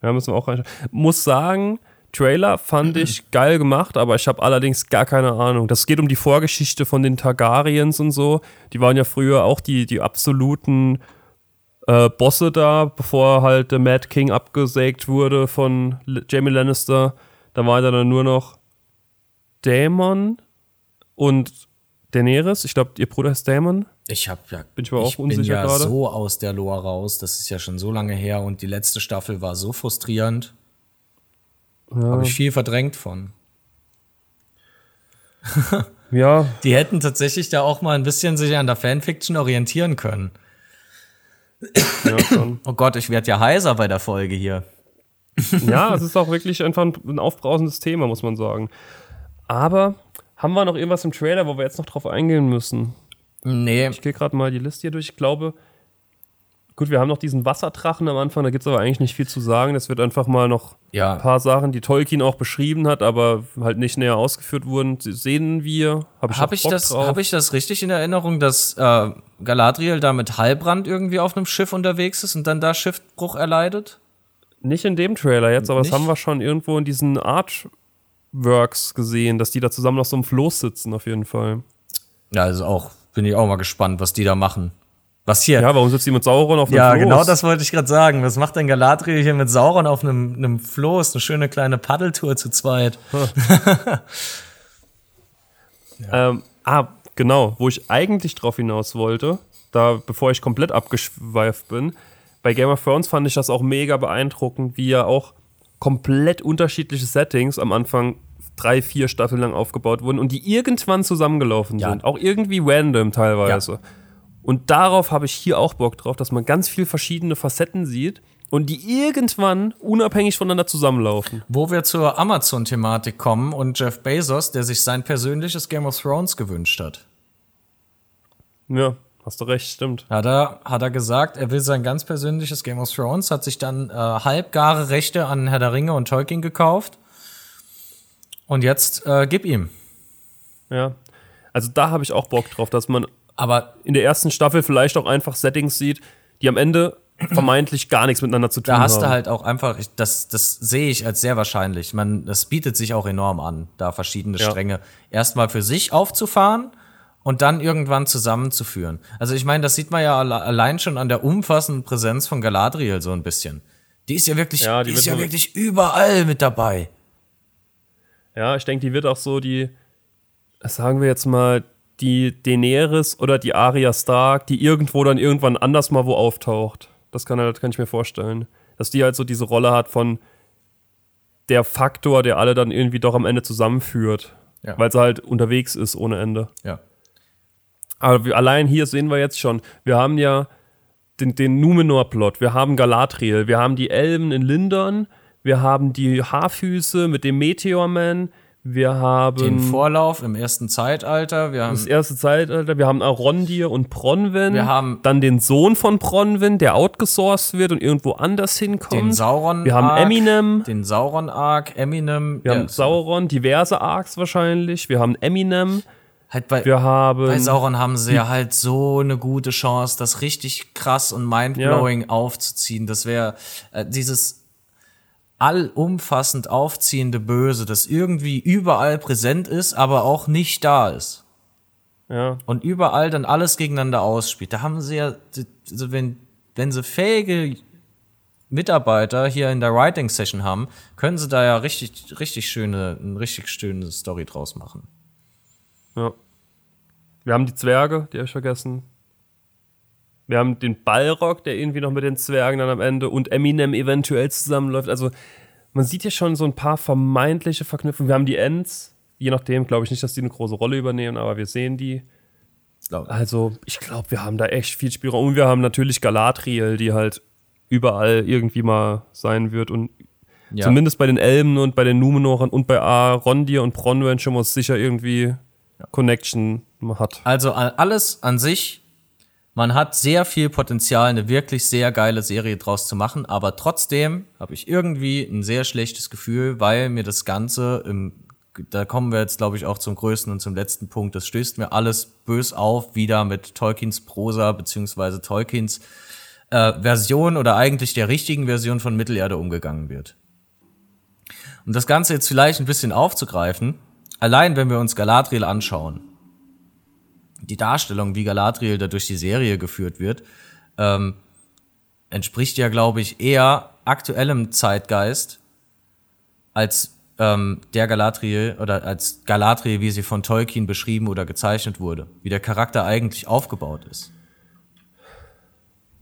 Ja, müssen wir auch reinschauen. Muss sagen, Trailer fand ich geil gemacht, aber ich habe allerdings gar keine Ahnung. Das geht um die Vorgeschichte von den Targaryens und so. Die waren ja früher auch die, die absoluten äh, Bosse da, bevor halt der Mad King abgesägt wurde von L Jamie Lannister. Da war dann nur noch Daemon und Daenerys. Ich glaube, ihr Bruder ist Daemon. Ich hab ja, Bin ich aber auch ich bin unsicher ja gerade. so aus der Lore raus. Das ist ja schon so lange her und die letzte Staffel war so frustrierend. Habe ich viel verdrängt von. Ja, Die hätten tatsächlich da auch mal ein bisschen sich an der Fanfiction orientieren können. ja schon. Oh Gott, ich werde ja heiser bei der Folge hier. Ja, es ist auch wirklich einfach ein, ein aufbrausendes Thema, muss man sagen. Aber haben wir noch irgendwas im Trailer, wo wir jetzt noch drauf eingehen müssen? Nee, Ich gehe gerade mal die Liste hier durch. Ich glaube, gut, wir haben noch diesen Wasserdrachen am Anfang, da gibt es aber eigentlich nicht viel zu sagen. Das wird einfach mal noch Ja. ein paar Sachen, die Tolkien auch beschrieben hat, aber halt nicht näher ausgeführt wurden, sehen wir. Habe ich, auch ich, das, hab ich das richtig in Erinnerung, dass äh, Galadriel da mit Halbrand irgendwie auf einem Schiff unterwegs ist und dann da Schiffbruch erleidet? Nicht in dem Trailer jetzt, aber Nicht? das haben wir schon irgendwo in diesen Artworks gesehen, dass die da zusammen auf so einem Floß sitzen, auf jeden Fall. Ja, also auch, bin ich auch mal gespannt, was die da machen. Was hier? Ja, warum sitzt die mit Sauron auf einem Ja, Floß? genau das wollte ich gerade sagen. Was macht denn Galadriel hier mit Sauron auf einem, einem Floß? Eine schöne kleine Paddeltour zu zweit. Ähm, ah, genau, wo ich eigentlich drauf hinaus wollte, da, bevor ich komplett abgeschweift bin. Bei Game of Thrones fand ich das auch mega beeindruckend, wie ja auch komplett unterschiedliche Settings am Anfang drei, vier Staffeln lang aufgebaut wurden und die irgendwann zusammengelaufen Ja. sind. Auch irgendwie random teilweise. Und darauf habe ich hier auch Bock drauf, dass man ganz viel verschiedene Facetten sieht und die irgendwann unabhängig voneinander zusammenlaufen. Wo wir zur Amazon-Thematik kommen und Jeff Bezos, der sich sein persönliches Game of Thrones gewünscht hat. Ja, hast du recht, stimmt. Hat er, hat er gesagt, er will sein ganz persönliches Game of Thrones, hat sich dann äh, halbgare Rechte an Herr der Ringe und Tolkien gekauft. Und jetzt äh, gib ihm. Ja. Also da habe ich auch Bock drauf, dass man Aber in der ersten Staffel vielleicht auch einfach Settings sieht, die am Ende vermeintlich gar nichts miteinander zu tun da hast haben. du halt auch einfach, das, das sehe ich als sehr wahrscheinlich. Man, das bietet sich auch enorm an, da verschiedene Ja. Stränge erstmal für sich aufzufahren und dann irgendwann zusammenzuführen. Also ich meine, das sieht man ja alle, allein schon an der umfassenden Präsenz von Galadriel so ein bisschen. Die ist ja wirklich, Ja, die, die ist ja wirklich überall mit dabei. Ja, ich denke, die wird auch so die, sagen wir jetzt mal, die Daenerys oder die Arya Stark, die irgendwo dann irgendwann anders mal wo auftaucht. Das kann, halt, kann ich mir vorstellen. Dass die halt so diese Rolle hat von der Faktor, der alle dann irgendwie doch am Ende zusammenführt. Ja. Weil sie halt unterwegs ist ohne Ende. Ja. Aber wir, allein hier sehen wir jetzt schon, wir haben ja den, den Numenor-Plot, wir haben Galadriel, wir haben die Elben in Lindern, wir haben die Haarfüße mit dem Meteorman, wir haben Den Vorlauf im ersten Zeitalter, wir haben das erste Zeitalter, wir haben Arondir und Bronwyn, Wir haben- dann den Sohn von Bronwyn, der outgesourced wird und irgendwo anders hinkommt. den Sauron. wir haben Arc, Eminem, Den Sauron Arc, Eminem. wir ja, haben Sauron, diverse Arcs wahrscheinlich, wir haben Eminem, halt bei, wir haben bei Sauron haben sie ja halt so eine gute Chance, das richtig krass und mindblowing aufzuziehen. Das wäre äh, dieses allumfassend aufziehende Böse, das irgendwie überall präsent ist, aber auch nicht da ist. ja, Und überall dann alles gegeneinander ausspielt. Da haben sie ja, also wenn, wenn sie fähige Mitarbeiter hier in der Writing Session haben, können sie da ja richtig, richtig schöne, eine richtig schöne Story draus machen. Ja. Wir haben die Zwerge, die habe ich vergessen. Wir haben den Balrog, der irgendwie noch mit den Zwergen dann am Ende und Eminem eventuell zusammenläuft. Also man sieht ja schon so ein paar vermeintliche Verknüpfungen. Wir haben die Ents, je nachdem glaube ich nicht, dass die eine große Rolle übernehmen, aber wir sehen die. Glaub ich. Also ich glaube, wir haben da echt viel Spielraum. Und wir haben natürlich Galadriel, die halt überall irgendwie mal sein wird und Ja. Zumindest bei den Elben und bei den Numenorern und bei Arondir und Bronwyn schon mal sicher irgendwie Connection hat. Also alles an sich, man hat sehr viel Potenzial, eine wirklich sehr geile Serie draus zu machen, aber trotzdem habe ich irgendwie ein sehr schlechtes Gefühl, weil mir das Ganze im da kommen wir jetzt, glaube ich, auch zum größten und zum letzten Punkt. Das stößt mir alles bös auf, wieder mit Tolkiens Prosa beziehungsweise Tolkiens äh, Version oder eigentlich der richtigen Version von Mittelerde umgegangen wird. Um das Ganze jetzt vielleicht ein bisschen aufzugreifen, allein wenn wir uns Galadriel anschauen, die Darstellung, wie Galadriel da durch die Serie geführt wird, ähm, entspricht ja, glaube ich, eher aktuellem Zeitgeist als ähm, der Galadriel oder als Galadriel, wie sie von Tolkien beschrieben oder gezeichnet wurde, wie der Charakter eigentlich aufgebaut ist.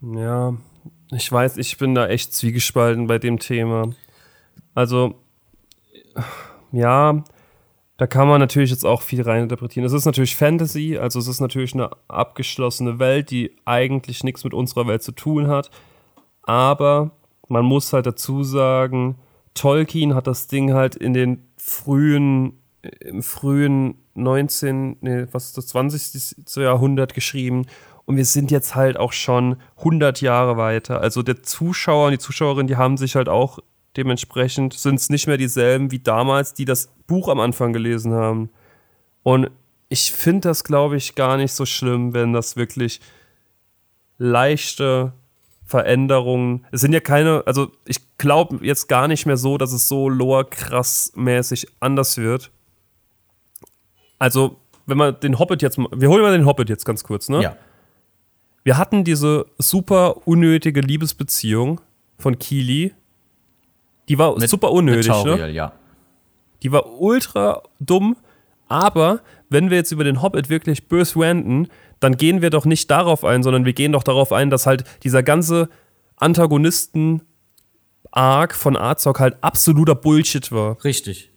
Ja, ich weiß, ich bin da echt zwiegespalten bei dem Thema. Also, ja, da kann man natürlich jetzt auch viel reininterpretieren. Es ist natürlich Fantasy, also es ist natürlich eine abgeschlossene Welt, die eigentlich nichts mit unserer Welt zu tun hat. Aber man muss halt dazu sagen, Tolkien hat das Ding halt in den frühen, im frühen 19, nee, was ist das, 20. Jahrhundert geschrieben. Und wir sind jetzt halt auch schon 100 Jahre weiter. Also der Zuschauer und die Zuschauerin, die haben sich halt auch dementsprechend, sind es nicht mehr dieselben wie damals, die das Buch am Anfang gelesen haben. Und ich finde das, glaube ich, gar nicht so schlimm, wenn das wirklich leichte Veränderungen. Es sind ja keine, also ich glaube jetzt gar nicht mehr so, dass es so lower krass mäßig anders wird. Also, wenn man den Hobbit jetzt, mal- wir holen mal den Hobbit jetzt ganz kurz, ne? Ja. Wir hatten diese super unnötige Liebesbeziehung von Kili. Die war Mit- super unnötig, ne? Tauriel, ja. Die war ultra dumm, aber wenn wir jetzt über den Hobbit wirklich bös ranten, dann gehen wir doch nicht darauf ein, sondern wir gehen doch darauf ein, dass halt dieser ganze Antagonisten-Arc von Azog halt absoluter Bullshit war. Richtig.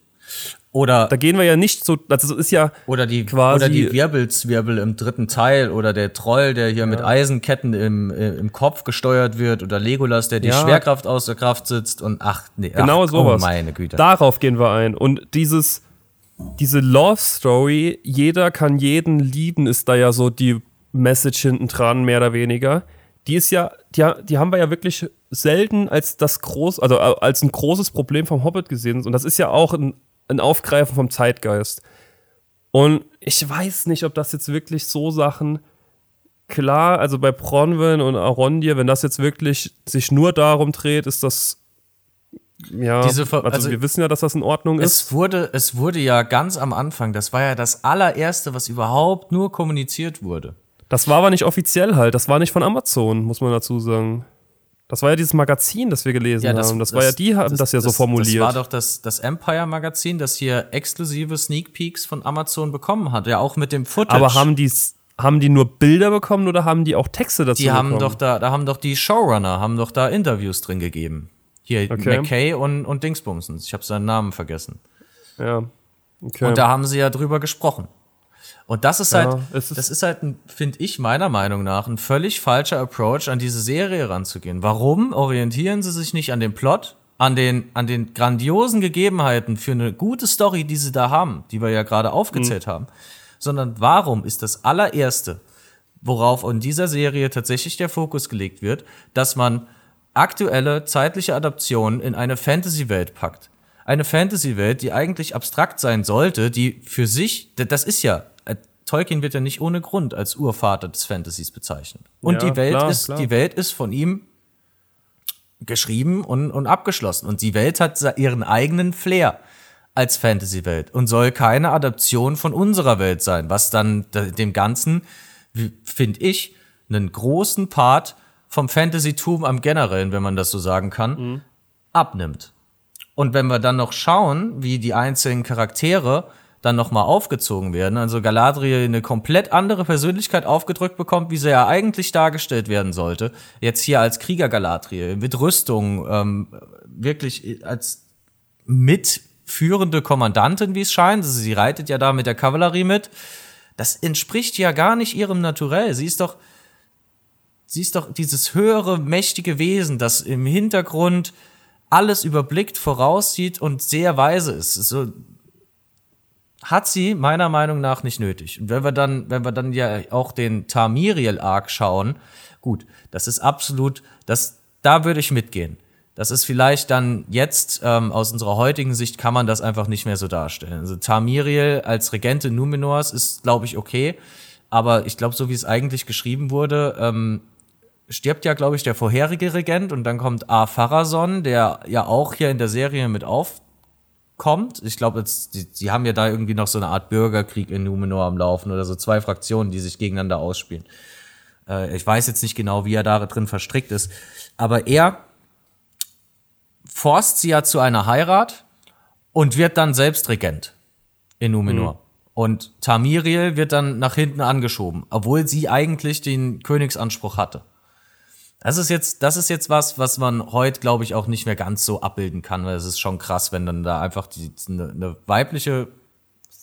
Oder, Da gehen wir ja nicht so, also das ist ja oder die, quasi- oder die Wirbelzwirbel im dritten Teil oder der Troll, der hier mit Eisenketten im, äh, im Kopf gesteuert wird oder Legolas, der die Ja. Schwerkraft aus der Kraft sitzt und ach, nee, genau ach, sowas. Oh meine Güte. Darauf gehen wir ein. Und dieses, diese Love Story, jeder kann jeden lieben, ist da ja so die Message hinten dran, mehr oder weniger. Die ist ja, die, die haben wir ja wirklich selten als das groß, also äh, als ein großes Problem vom Hobbit gesehen. Und das ist ja auch ein, ein Aufgreifen vom Zeitgeist. Und ich weiß nicht, ob das jetzt wirklich so Sachen klar, also bei Bronwyn und Arondir, wenn das jetzt wirklich sich nur darum dreht, ist das ja, also, also wir wissen ja, dass das in Ordnung ist. Es wurde, es wurde ja ganz am Anfang, das war ja das allererste, was überhaupt nur kommuniziert wurde. Das war aber nicht offiziell halt, das war nicht von Amazon, muss man dazu sagen. Das war ja dieses Magazin, das wir gelesen haben. Das, war ja, die haben das, ja so formuliert. Das war doch das, das Empire-Magazin, das hier exklusive Sneak Peeks von Amazon bekommen hat. Ja, auch mit dem Footage. aber haben die, haben die nur Bilder bekommen oder haben die auch Texte dazu die haben bekommen? doch da, da haben doch die Showrunner, haben doch da Interviews drin gegeben. Hier, Okay. McKay und, und Dingsbumsens. Ich habe seinen Namen vergessen. Ja. Okay. Und da haben sie ja drüber gesprochen. Und das ist Ja, halt, ist- das ist halt, finde ich, meiner Meinung nach, ein völlig falscher Approach, an diese Serie ranzugehen. Warum orientieren sie sich nicht an dem Plot, an den, an den grandiosen Gegebenheiten für eine gute Story, die sie da haben, die wir ja gerade aufgezählt haben, sondern warum ist das allererste, worauf in dieser Serie tatsächlich der Fokus gelegt wird, dass man aktuelle zeitliche Adaptionen in eine Fantasy-Welt packt. Eine Fantasy-Welt, die eigentlich abstrakt sein sollte, die für sich, das ist ja, Tolkien wird ja nicht ohne Grund als Urvater des Fantasies bezeichnet. Und Ja, die Welt klar, ist, klar. die Welt ist von ihm geschrieben und, und abgeschlossen. Und die Welt hat ihren eigenen Flair als Fantasy-Welt und soll keine Adaption von unserer Welt sein, was dann de- dem Ganzen, finde ich, einen großen Part vom Fantasy-Tum am Generellen, wenn man das so sagen kann, abnimmt. Und wenn wir dann noch schauen, wie die einzelnen Charaktere dann noch mal aufgezogen werden, also Galadriel eine komplett andere Persönlichkeit aufgedrückt bekommt, wie sie ja eigentlich dargestellt werden sollte, jetzt hier als Krieger Galadriel mit Rüstung, ähm, wirklich als mitführende Kommandantin, wie es scheint, also sie reitet ja da mit der Kavallerie mit, das entspricht ja gar nicht ihrem Naturell. Sie ist doch, sie ist doch dieses höhere, mächtige Wesen, das im Hintergrund alles überblickt, voraussieht und sehr weise ist. So hat sie meiner Meinung nach nicht nötig. Und wenn wir dann, wenn wir dann ja auch den Tamiriel-Arc schauen, gut, das ist absolut, das, da würde ich mitgehen. Das ist vielleicht dann jetzt, ähm, aus unserer heutigen Sicht kann man das einfach nicht mehr so darstellen. Also Tamiriel als Regentin Numenors ist, glaube ich, okay. Aber ich glaube, so wie es eigentlich geschrieben wurde, ähm, stirbt ja, glaube ich, der vorherige Regent und dann kommt A. Pharason, der ja auch hier in der Serie mit aufkommt. Ich glaube, jetzt, die, die haben ja da irgendwie noch so eine Art Bürgerkrieg in Numenor am Laufen oder so zwei Fraktionen, die sich gegeneinander ausspielen. Äh, ich weiß jetzt nicht genau, wie er da drin verstrickt ist, aber er forst sie ja zu einer Heirat und wird dann selbst Regent in Numenor. Und Tamiriel wird dann nach hinten angeschoben, obwohl sie eigentlich den Königsanspruch hatte. Das ist jetzt, das ist jetzt was, was man heute, glaube ich, auch nicht mehr ganz so abbilden kann, weil es ist schon krass, wenn dann da einfach die, eine, eine weibliche,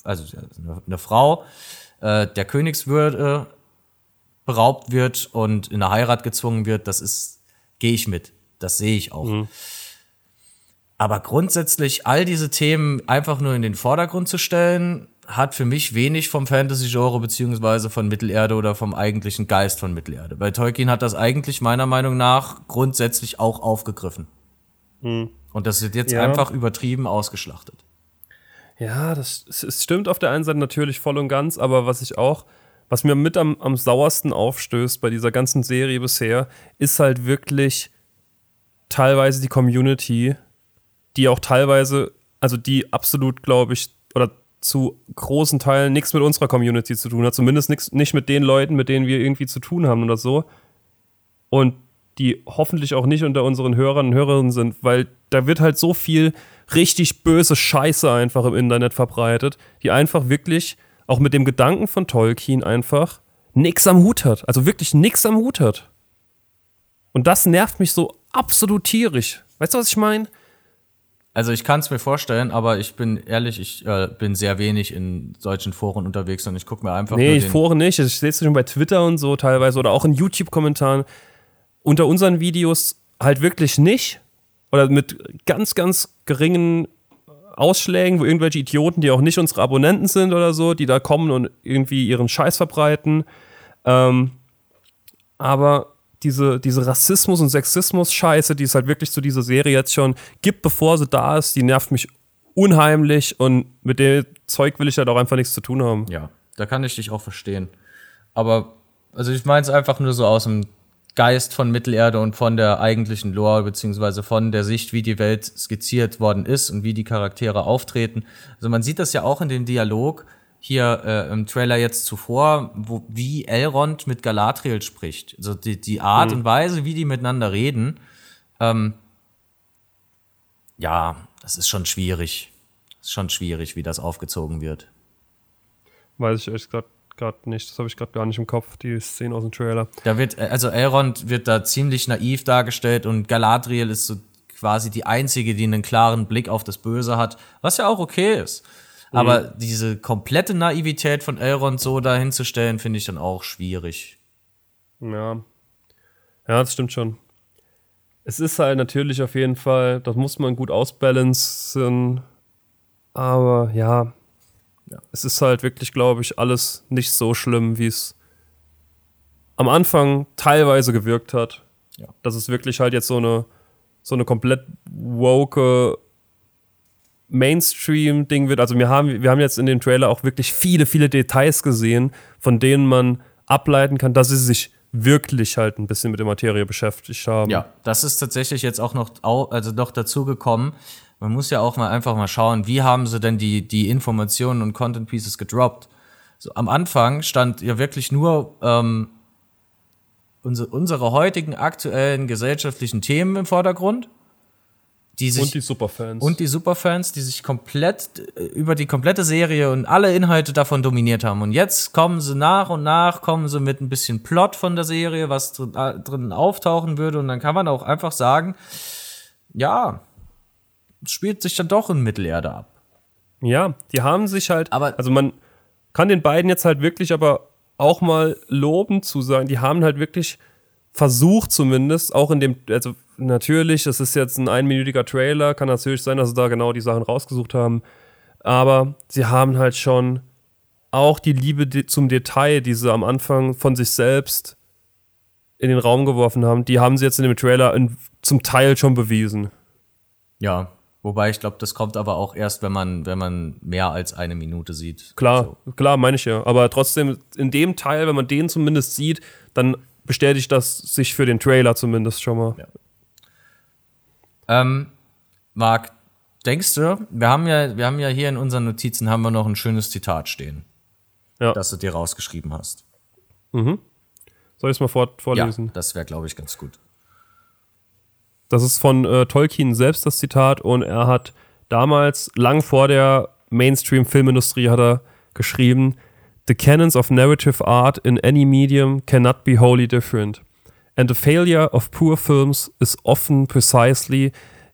also eine, eine Frau äh, der Königswürde beraubt wird und in eine Heirat gezwungen wird. Das ist, gehe ich mit. Das sehe ich auch. Aber grundsätzlich all diese Themen einfach nur in den Vordergrund zu stellen, hat für mich wenig vom Fantasy-Genre beziehungsweise von Mittelerde oder vom eigentlichen Geist von Mittelerde. Weil Tolkien hat das eigentlich meiner Meinung nach grundsätzlich auch aufgegriffen. Und das wird jetzt Ja. einfach übertrieben ausgeschlachtet. Ja, das, es, es stimmt auf der einen Seite natürlich voll und ganz, aber was ich auch, was mir mit am, am sauersten aufstößt bei dieser ganzen Serie bisher, ist halt wirklich teilweise die Community, die auch teilweise, also die absolut, glaube ich, oder zu großen Teilen nichts mit unserer Community zu tun hat, zumindest nix, nicht mit den Leuten, mit denen wir irgendwie zu tun haben oder so. Und die hoffentlich auch nicht unter unseren Hörern und Hörerinnen sind, weil da wird halt so viel richtig böse Scheiße einfach im Internet verbreitet, die einfach wirklich auch mit dem Gedanken von Tolkien einfach nix am Hut hat. Also wirklich nix am Hut hat. Und das nervt mich so absolut tierisch. Weißt du, was ich meine? Also ich kann es mir vorstellen, aber ich bin ehrlich, ich äh, bin sehr wenig in solchen Foren unterwegs und ich gucke mir einfach Nee, Foren nicht. Ich sehe es schon bei Twitter und so teilweise oder auch in YouTube-Kommentaren. Unter unseren Videos halt wirklich nicht. Oder mit ganz, ganz geringen Ausschlägen, wo irgendwelche Idioten, die auch nicht unsere Abonnenten sind oder so, die da kommen und irgendwie ihren Scheiß verbreiten. Ähm, aber diese, diese Rassismus- und Sexismus-Scheiße, die es halt wirklich zu dieser Serie jetzt schon gibt, bevor sie da ist, die nervt mich unheimlich und mit dem Zeug will ich halt auch einfach nichts zu tun haben. Ja, da kann ich dich auch verstehen. Aber, also ich meine es einfach nur so aus dem Geist von Mittelerde und von der eigentlichen Lore, beziehungsweise von der Sicht, wie die Welt skizziert worden ist und wie die Charaktere auftreten. Also man sieht das ja auch in dem Dialog hier äh, im Trailer jetzt zuvor, wo, wie Elrond mit Galadriel spricht. Also die, die Art und Weise, wie die miteinander reden, ähm, ja, das ist schon schwierig. Das ist schon schwierig, wie das aufgezogen wird. Weiß ich echt gerade nicht. Das habe ich gerade gar nicht im Kopf, die Szene aus dem Trailer. Da wird, also Elrond wird da ziemlich naiv dargestellt und Galadriel ist so quasi die einzige, die einen klaren Blick auf das Böse hat, was ja auch okay ist. Aber diese komplette Naivität von Elrond so dahinzustellen, finde ich dann auch schwierig. Ja. Ja, das stimmt schon. Es ist halt natürlich auf jeden Fall, das muss man gut ausbalancen. Aber ja, es ist halt wirklich, glaube ich, alles nicht so schlimm, wie es am Anfang teilweise gewirkt hat. Ja. Dass es wirklich halt jetzt so eine, so eine komplett woke Mainstream-Ding wird. Also wir haben, wir haben jetzt in dem Trailer auch wirklich viele, viele Details gesehen, von denen man ableiten kann, dass sie sich wirklich halt ein bisschen mit der Materie beschäftigt haben. Ja, das ist tatsächlich jetzt auch noch, also noch dazu gekommen. Man muss ja auch mal einfach mal schauen, wie haben sie denn die, die Informationen und Content Pieces gedroppt. So, am Anfang stand ja wirklich nur ähm, unsere, unsere heutigen aktuellen gesellschaftlichen Themen im Vordergrund. Die sich, Und die Superfans. und die Superfans, die sich komplett äh, über die komplette Serie und alle Inhalte davon dominiert haben. Und jetzt kommen sie nach und nach, kommen sie mit ein bisschen Plot von der Serie, was drin, äh, drin auftauchen würde. Und dann kann man auch einfach sagen, ja, es spielt sich dann doch in Mittelerde ab. Ja, die haben sich halt, Aber- also man kann den beiden jetzt halt wirklich aber auch mal loben zu sagen, die haben halt wirklich versucht zumindest, auch in dem, also natürlich, das ist jetzt ein einminütiger Trailer, kann natürlich sein, dass sie da genau die Sachen rausgesucht haben, aber sie haben halt schon auch die Liebe de- zum Detail, die sie am Anfang von sich selbst in den Raum geworfen haben, die haben sie jetzt in dem Trailer in, zum Teil schon bewiesen. Ja, wobei ich glaube, das kommt aber auch erst, wenn man, wenn man mehr als eine Minute sieht. Klar, klar, meine ich ja. Aber trotzdem, in dem Teil, wenn man den zumindest sieht, dann bestätigt das sich für den Trailer zumindest schon mal. Ja. Ähm, Marc, denkst du, wir haben ja, wir haben ja hier in unseren Notizen haben wir noch ein schönes Zitat stehen, Ja. das du dir rausgeschrieben hast. Soll ich es mal vor, Ja, vorlesen? das wäre, glaube ich, ganz gut. Das ist von äh, Tolkien selbst das Zitat und er hat damals, lang vor der Mainstream-Filmindustrie, hat er geschrieben, The canons of narrative art in any medium cannot be wholly different. And the failure of poor films is often precisely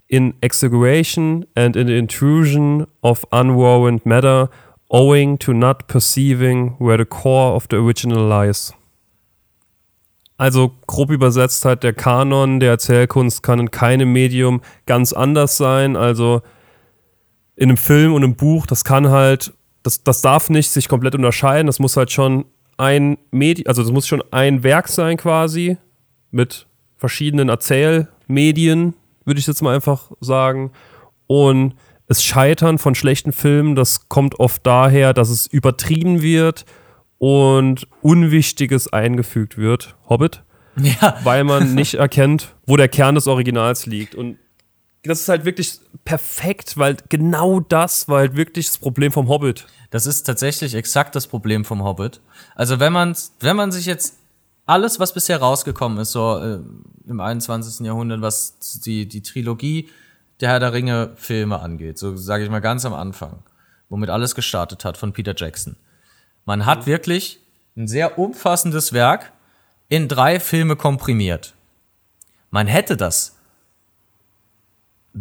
in exaggeration and in the intrusion of unwarranted matter owing to not perceiving where the core of the original lies. Also grob übersetzt halt, der Kanon der Erzählkunst kann in keinem Medium ganz anders sein. Also in einem Film und einem Buch, das kann halt, das, das darf nicht sich komplett unterscheiden. Das muss halt schon ein Medium, also das muss schon ein Werk sein quasi mit verschiedenen Erzählmedien, würde ich jetzt mal einfach sagen. Und es Scheitern von schlechten Filmen, das kommt oft daher, dass es übertrieben wird und Unwichtiges eingefügt wird. Hobbit? Ja, Weil man nicht erkennt, wo der Kern des Originals liegt. Und das ist halt wirklich perfekt, weil genau das war halt wirklich das Problem vom Hobbit. das ist tatsächlich exakt das Problem vom Hobbit. Also wenn man, wenn man sich jetzt alles, was bisher rausgekommen ist, so äh, im 21. Jahrhundert, was die, die Trilogie der Herr der Ringe Filme angeht, so sage ich mal ganz am Anfang, womit alles gestartet hat von Peter Jackson. Man hat wirklich ein sehr umfassendes Werk in drei Filme komprimiert. Man hätte das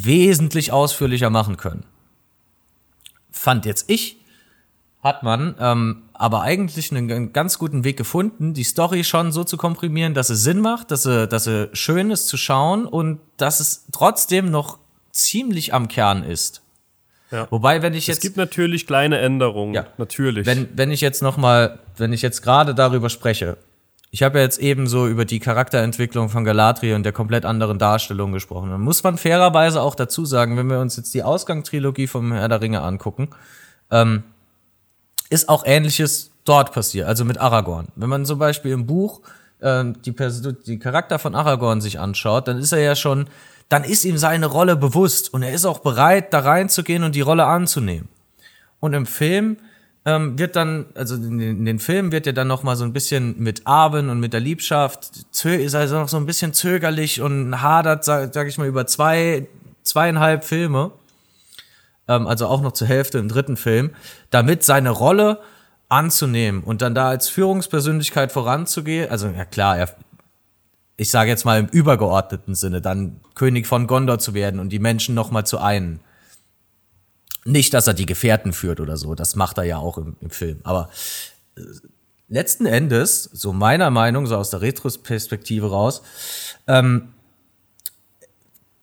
wesentlich ausführlicher machen können. Fand jetzt ich, hat man ähm, aber eigentlich einen ganz guten Weg gefunden, die Story schon so zu komprimieren, dass es Sinn macht, dass sie, dass sie schön ist zu schauen und dass es trotzdem noch ziemlich am Kern ist. Ja. Wobei, wenn ich jetzt. Es gibt natürlich kleine Änderungen. Ja. Natürlich. Wenn, wenn ich jetzt noch mal, wenn ich jetzt gerade darüber spreche, ich habe ja jetzt eben so über die Charakterentwicklung von Galadriel und der komplett anderen Darstellung gesprochen. Dann muss man fairerweise auch dazu sagen, wenn wir uns jetzt die Ausgangstrilogie vom Herr der Ringe angucken, ähm, ist auch Ähnliches dort passiert, also mit Aragorn. Wenn man zum Beispiel im Buch ähm, die, die Charakter von Aragorn sich anschaut, dann ist er ja schon, dann ist ihm seine Rolle bewusst und er ist auch bereit, da reinzugehen und die Rolle anzunehmen. Und im Film ähm, wird dann, also in den, in den Filmen wird ja dann noch mal so ein bisschen mit Arwen und mit der Liebschaft, ist also noch so ein bisschen zögerlich und hadert, sag, sag ich mal, über zwei, zweieinhalb Filme, ähm, also auch noch zur Hälfte im dritten Film, damit seine Rolle anzunehmen und dann da als Führungspersönlichkeit voranzugehen, also ja klar, er, ich sage jetzt mal im übergeordneten Sinne, dann König von Gondor zu werden und die Menschen noch mal zu einen. Nicht, dass er die Gefährten führt oder so, das macht er ja auch im, im Film. Aber äh, letzten Endes, so meiner Meinung, so aus der Retrospektive raus, ähm,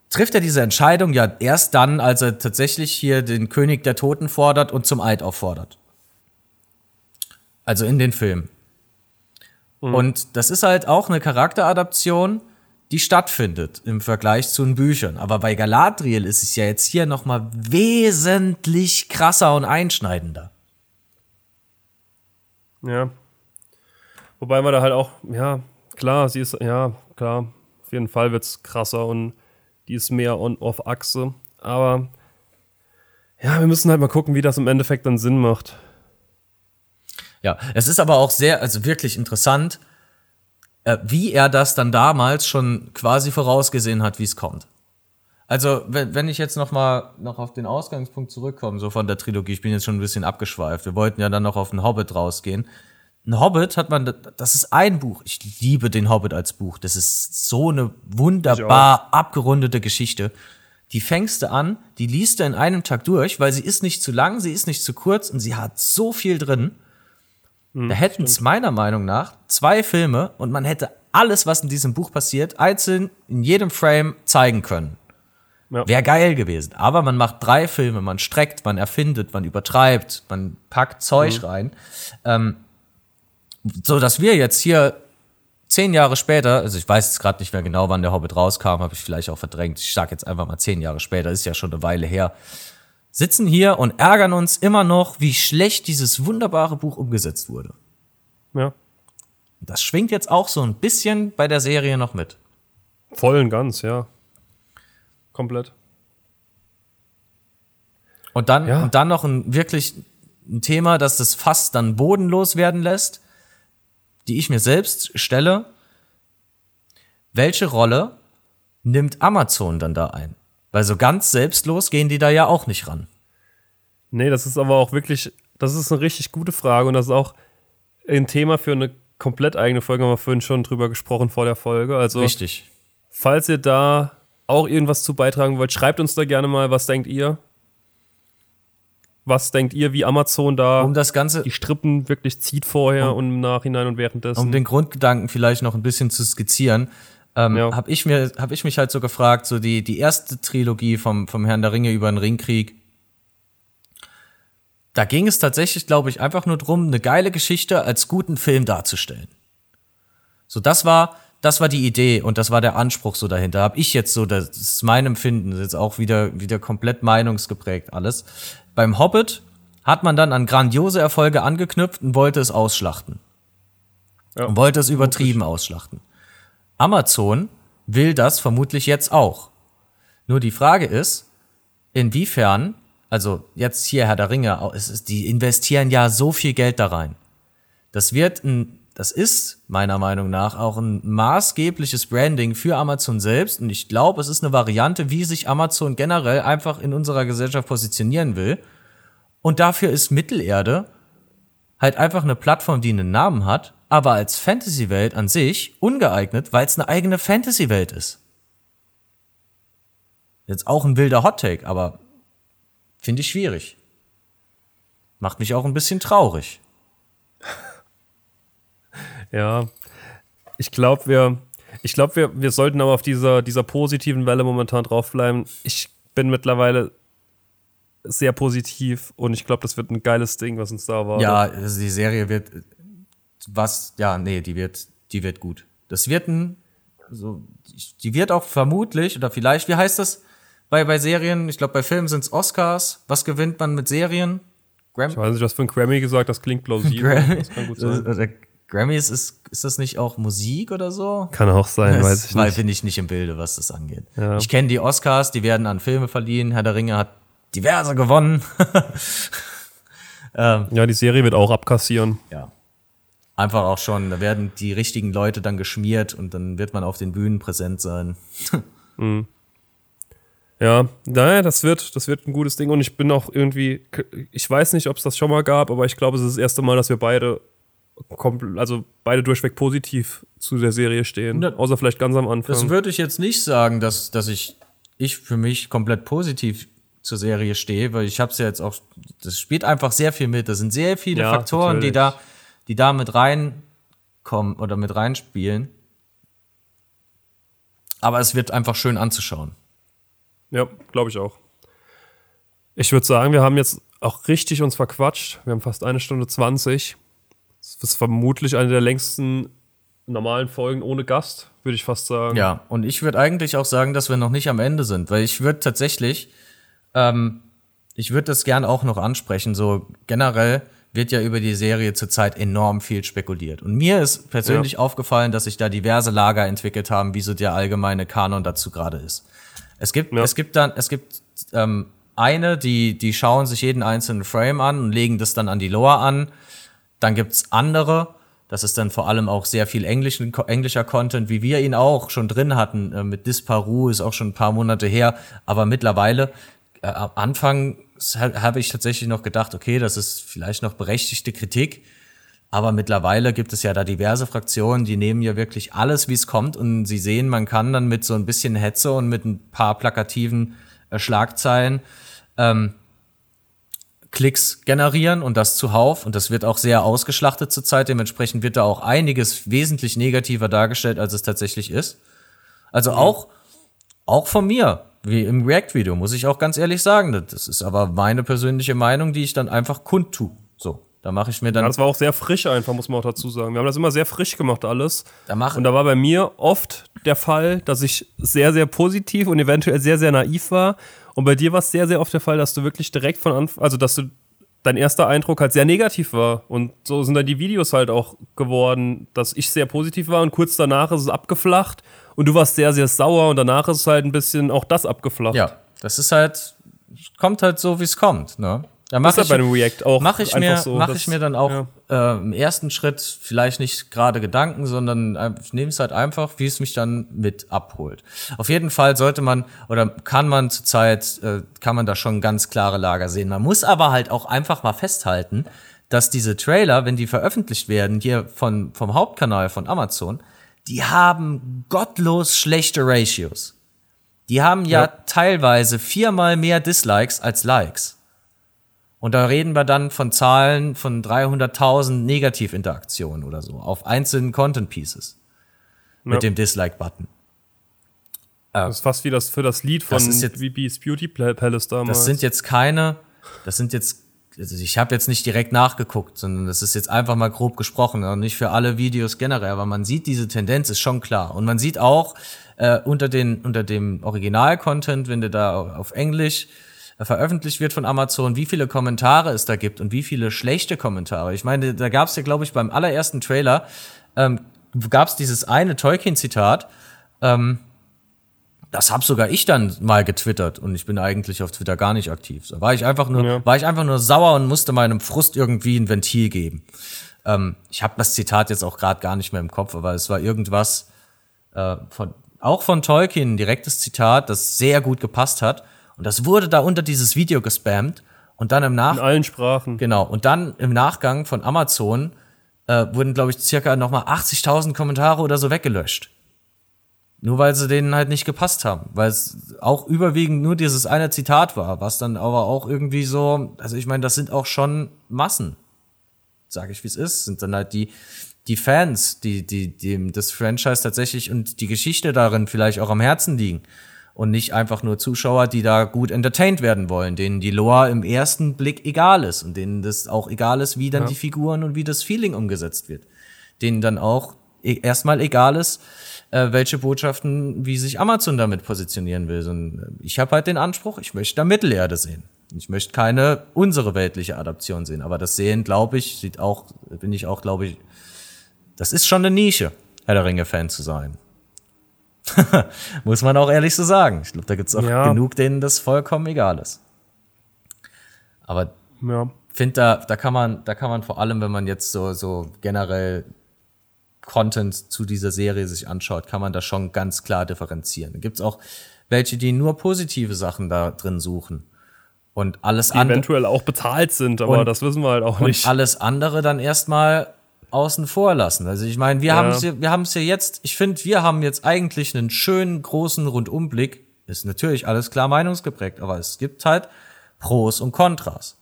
trifft er diese Entscheidung ja erst dann, als er tatsächlich hier den König der Toten fordert und zum Eid auffordert. Also in den Film. Mhm. Und das ist halt auch eine Charakteradaption, die stattfindet im Vergleich zu den Büchern. Aber bei Galadriel ist es ja jetzt hier noch mal wesentlich krasser und einschneidender. Ja. Wobei man da halt auch, ja, klar, sie ist, ja, klar, auf jeden Fall wird es krasser und die ist mehr on off Achse. Aber ja, wir müssen halt mal gucken, wie das im Endeffekt dann Sinn macht. Ja, es ist aber auch sehr, also wirklich interessant, äh, wie er das dann damals schon quasi vorausgesehen hat, wie es kommt. Also, wenn, wenn ich jetzt noch mal noch auf den Ausgangspunkt zurückkomme, so von der Trilogie, ich bin jetzt schon ein bisschen abgeschweift. Wir wollten ja dann noch auf den Hobbit rausgehen. Ein Hobbit hat man, das ist ein Buch. Ich liebe den Hobbit als Buch. Das ist so eine wunderbar abgerundete Geschichte. Die fängst du an, die liest du in einem Tag durch, weil sie ist nicht zu lang, sie ist nicht zu kurz und sie hat so viel drin. Hm, da hätten es meiner Meinung nach zwei Filme und man hätte alles, was in diesem Buch passiert, einzeln in jedem Frame zeigen können. Ja. Wäre geil gewesen. Aber man macht drei Filme, man streckt, man erfindet, man übertreibt, man packt Zeug mhm. rein. Ähm, so dass wir jetzt hier zehn Jahre später, also ich weiß jetzt gerade nicht mehr genau, wann der Hobbit rauskam, habe ich vielleicht auch verdrängt. Ich sage jetzt einfach mal zehn Jahre später, ist ja schon eine Weile her sitzen hier und ärgern uns immer noch, wie schlecht dieses wunderbare Buch umgesetzt wurde. Ja. Das schwingt jetzt auch so ein bisschen bei der Serie noch mit. Voll und ganz, ja. Komplett. Und dann, ja. und dann noch ein wirklich ein Thema, das das fast dann bodenlos werden lässt, die ich mir selbst stelle. Welche Rolle nimmt Amazon dann da ein? Weil so ganz selbstlos gehen die da ja auch nicht ran. Nee, das ist aber auch wirklich, das ist eine richtig gute Frage und das ist auch ein Thema für eine komplett eigene Folge, haben wir vorhin schon drüber gesprochen vor der Folge. Also, Richtig. falls ihr da auch irgendwas zu beitragen wollt, schreibt uns da gerne mal, was denkt ihr? Was denkt ihr, wie Amazon da um das Ganze, die Strippen wirklich zieht vorher um, und im Nachhinein und währenddessen? Um den Grundgedanken vielleicht noch ein bisschen zu skizzieren ähm, ja. habe ich mir, habe ich mich halt so gefragt, so die die erste Trilogie vom vom Herrn der Ringe über den Ringkrieg. Da ging es tatsächlich, glaube ich, einfach nur drum, eine geile Geschichte als guten Film darzustellen. So, das war, das war die Idee und das war der Anspruch so dahinter. Habe ich jetzt so, das ist mein Empfinden, das ist jetzt auch wieder, wieder komplett meinungsgeprägt alles. Beim Hobbit hat man dann an grandiose Erfolge angeknüpft und wollte es ausschlachten. Ja. Und wollte es übertrieben ausschlachten. Amazon will das vermutlich jetzt auch. Nur die Frage ist, inwiefern, also jetzt hier Herr der Ringe, ist, die investieren ja so viel Geld da rein. Das wird ein, das ist meiner Meinung nach auch ein maßgebliches Branding für Amazon selbst und ich glaube, es ist eine Variante, wie sich Amazon generell einfach in unserer Gesellschaft positionieren will. Und dafür ist Mittelerde halt einfach eine Plattform, die einen Namen hat, aber als Fantasy-Welt an sich ungeeignet, weil es eine eigene Fantasy-Welt ist. Jetzt auch ein wilder Hot-Take, aber finde ich schwierig. Macht mich auch ein bisschen traurig. Ja, ich glaube, wir, ich glaube, wir, wir sollten aber auf dieser, dieser positiven Welle momentan draufbleiben. Ich bin mittlerweile sehr positiv und ich glaube, das wird ein geiles Ding, was uns da war. Ja, also die Serie wird was, ja, nee, die wird, die wird gut. Das wird ein, so, die wird auch vermutlich oder vielleicht, wie heißt das bei, bei Serien? Ich glaube, bei Filmen sind es Oscars. Was gewinnt man mit Serien? Gram ich weiß nicht, was für ein Grammy gesagt, das klingt plausibel. Das kann gut sein. Grammys ist, ist das nicht auch Musik oder so? Kann auch sein, das, weiß ich weil nicht. bin ich nicht im Bilde, was das angeht. Ja. Ich kenne die Oscars, die werden an Filme verliehen. Herr der Ringe hat diverse gewonnen. ähm, ja, die Serie wird auch abkassieren. Ja. Einfach auch schon, da werden die richtigen Leute dann geschmiert und dann wird man auf den Bühnen präsent sein. mhm. Ja, naja, das wird, das wird ein gutes Ding und ich bin auch irgendwie, ich weiß nicht, ob es das schon mal gab, aber ich glaube, es ist das erste Mal, dass wir beide also beide durchweg positiv zu der Serie stehen. Ja, außer vielleicht ganz am Anfang. Das würde ich jetzt nicht sagen, dass, dass ich, ich für mich komplett positiv zur Serie stehe, weil ich habe es ja jetzt auch, das spielt einfach sehr viel mit. Da sind sehr viele ja, Faktoren, die da, die da mit reinkommen oder mit reinspielen. Aber es wird einfach schön anzuschauen. Ja, glaube ich auch. Ich würde sagen, wir haben jetzt auch richtig uns verquatscht. Wir haben fast eine Stunde 20. Das ist vermutlich eine der längsten normalen Folgen ohne Gast, würde ich fast sagen. Ja, und ich würde eigentlich auch sagen, dass wir noch nicht am Ende sind, weil ich würde tatsächlich, ähm, ich würde das gern auch noch ansprechen. So generell wird ja über die Serie zurzeit enorm viel spekuliert. Und mir ist persönlich ja. aufgefallen, dass sich da diverse Lager entwickelt haben, wie so der allgemeine Kanon dazu gerade ist. Es gibt, ja. es gibt dann, es gibt ähm, eine, die, die schauen sich jeden einzelnen Frame an und legen das dann an die Lore an dann gibt's andere, das ist dann vor allem auch sehr viel Englisch, englischer Content, wie wir ihn auch schon drin hatten. Äh, mit Disparu ist auch schon ein paar Monate her, aber mittlerweile, äh, am Anfang habe ich tatsächlich noch gedacht, okay, das ist vielleicht noch berechtigte Kritik. Aber mittlerweile gibt es ja da diverse Fraktionen, die nehmen ja wirklich alles, wie es kommt. Und sie sehen, man kann dann mit so ein bisschen Hetze und mit ein paar plakativen äh, Schlagzeilen ähm, Klicks generieren und das zuhauf. Und das wird auch sehr ausgeschlachtet zurzeit. Dementsprechend wird da auch einiges wesentlich negativer dargestellt, als es tatsächlich ist. Also mhm. auch, auch von mir, wie im React-Video, muss ich auch ganz ehrlich sagen. Das ist aber meine persönliche Meinung, die ich dann einfach kundtu. So. Da mache ich mir dann. Ja, das war auch sehr frisch einfach, muss man auch dazu sagen. Wir haben das immer sehr frisch gemacht, alles. Da mach und da war bei mir oft der Fall, dass ich sehr, sehr positiv und eventuell sehr, sehr naiv war und bei dir war es sehr, sehr oft der Fall, dass du wirklich direkt von Anfang, also dass du dein erster Eindruck halt sehr negativ war. Und so sind dann die Videos halt auch geworden, dass ich sehr positiv war und kurz danach ist es abgeflacht und du warst sehr, sehr sauer und danach ist es halt ein bisschen auch das abgeflacht. Ja, das ist halt, kommt halt so, wie es kommt, ne? Da mache ich, bei dem React auch mach ich mir, so, mach ich mir dann auch ja. äh, im ersten Schritt vielleicht nicht gerade Gedanken, sondern ich nehme es halt einfach, wie es mich dann mit abholt. Auf jeden Fall sollte man oder kann man zurzeit, äh, kann man da schon ganz klare Lager sehen. Man muss aber halt auch einfach mal festhalten, dass diese Trailer, wenn die veröffentlicht werden, hier von, vom Hauptkanal von Amazon, die haben gottlos schlechte Ratios. Die haben ja, ja. teilweise viermal mehr Dislikes als Likes. Und da reden wir dann von Zahlen von 300.000 Negativinteraktionen oder so auf einzelnen Content Pieces mit dem Dislike-Button. Das ist fast wie das für das Lied von VP's Beauty Palace damals. Das sind jetzt keine, das sind jetzt, also ich habe jetzt nicht direkt nachgeguckt, sondern das ist jetzt einfach mal grob gesprochen und nicht für alle Videos generell, aber man sieht diese Tendenz ist schon klar und man sieht auch äh, unter den unter dem Original-Content, wenn du da auf Englisch veröffentlicht wird von Amazon, wie viele Kommentare es da gibt und wie viele schlechte Kommentare. Ich meine, da gab es ja, glaube ich, beim allerersten Trailer ähm, gab es dieses eine Tolkien-Zitat. Ähm, das habe sogar ich dann mal getwittert und ich bin eigentlich auf Twitter gar nicht aktiv. Da war ich einfach nur, ja. war ich einfach nur sauer und musste meinem Frust irgendwie ein Ventil geben. Ähm, ich habe das Zitat jetzt auch gerade gar nicht mehr im Kopf, aber es war irgendwas äh, von, auch von Tolkien, ein direktes Zitat, das sehr gut gepasst hat. Und das wurde da unter dieses Video gespammt. Und dann im Nach In allen Sprachen. Genau. Und dann im Nachgang von Amazon äh, wurden, glaube ich, circa nochmal 80.000 Kommentare oder so weggelöscht. Nur weil sie denen halt nicht gepasst haben. Weil es auch überwiegend nur dieses eine Zitat war, was dann aber auch irgendwie so, also ich meine, das sind auch schon Massen. Sage ich, wie es ist. Sind dann halt die, die Fans, die, die, die das Franchise tatsächlich und die Geschichte darin vielleicht auch am Herzen liegen. Und nicht einfach nur Zuschauer, die da gut entertained werden wollen, denen die Lore im ersten Blick egal ist und denen das auch egal ist, wie dann Ja. die Figuren und wie das Feeling umgesetzt wird. Denen dann auch e- erstmal egal ist, äh, welche Botschaften, wie sich Amazon damit positionieren will. Und äh, ich habe halt den Anspruch, ich möchte da Mittelerde sehen. Ich möchte keine unsere weltliche Adaption sehen. Aber das Sehen, glaube ich, sieht auch, bin ich auch, glaube ich, das ist schon eine Nische, Herr der Ringe-Fan zu sein. Muss man auch ehrlich so sagen. Ich glaube, da gibt es auch Ja. genug, denen das vollkommen egal ist. Aber Ja. finde, da, da kann man, da kann man vor allem, wenn man jetzt so, so generell Content zu dieser Serie sich anschaut, kann man da schon ganz klar differenzieren. Da gibt's auch welche, die nur positive Sachen da drin suchen. Und alles andere. eventuell auch bezahlt sind, aber Und- das wissen wir halt auch Und nicht. alles andere dann erstmal außen vor lassen. Also ich meine, wir Ja. haben es ja, wir haben es ja jetzt, ich finde, wir haben jetzt eigentlich einen schönen großen Rundumblick. Ist natürlich alles klar meinungsgeprägt, aber es gibt halt Pros und Kontras.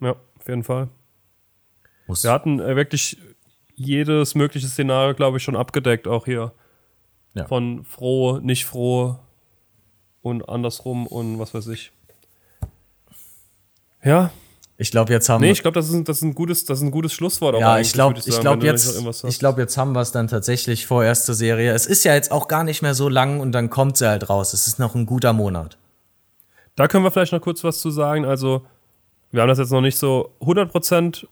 Ja, auf jeden Fall. Muss, Wir hatten äh, wirklich jedes mögliche Szenario, glaube ich, schon abgedeckt, auch hier. Ja. Von froh, nicht froh und andersrum und was weiß ich. Ja, ich glaube, jetzt haben nee, wir ich glaube, das, ist, ein- das, ist ein gutes- das ist ein gutes Schlusswort. Ja, ich glaube, ich sagen, glaube jetzt, ich glaube jetzt haben wir es dann tatsächlich vorerst zur Serie. Es ist ja jetzt auch gar nicht mehr so lang und dann kommt sie halt raus. Es ist noch ein guter Monat. Da können wir vielleicht noch kurz was zu sagen. Also, wir haben das jetzt noch nicht so 100%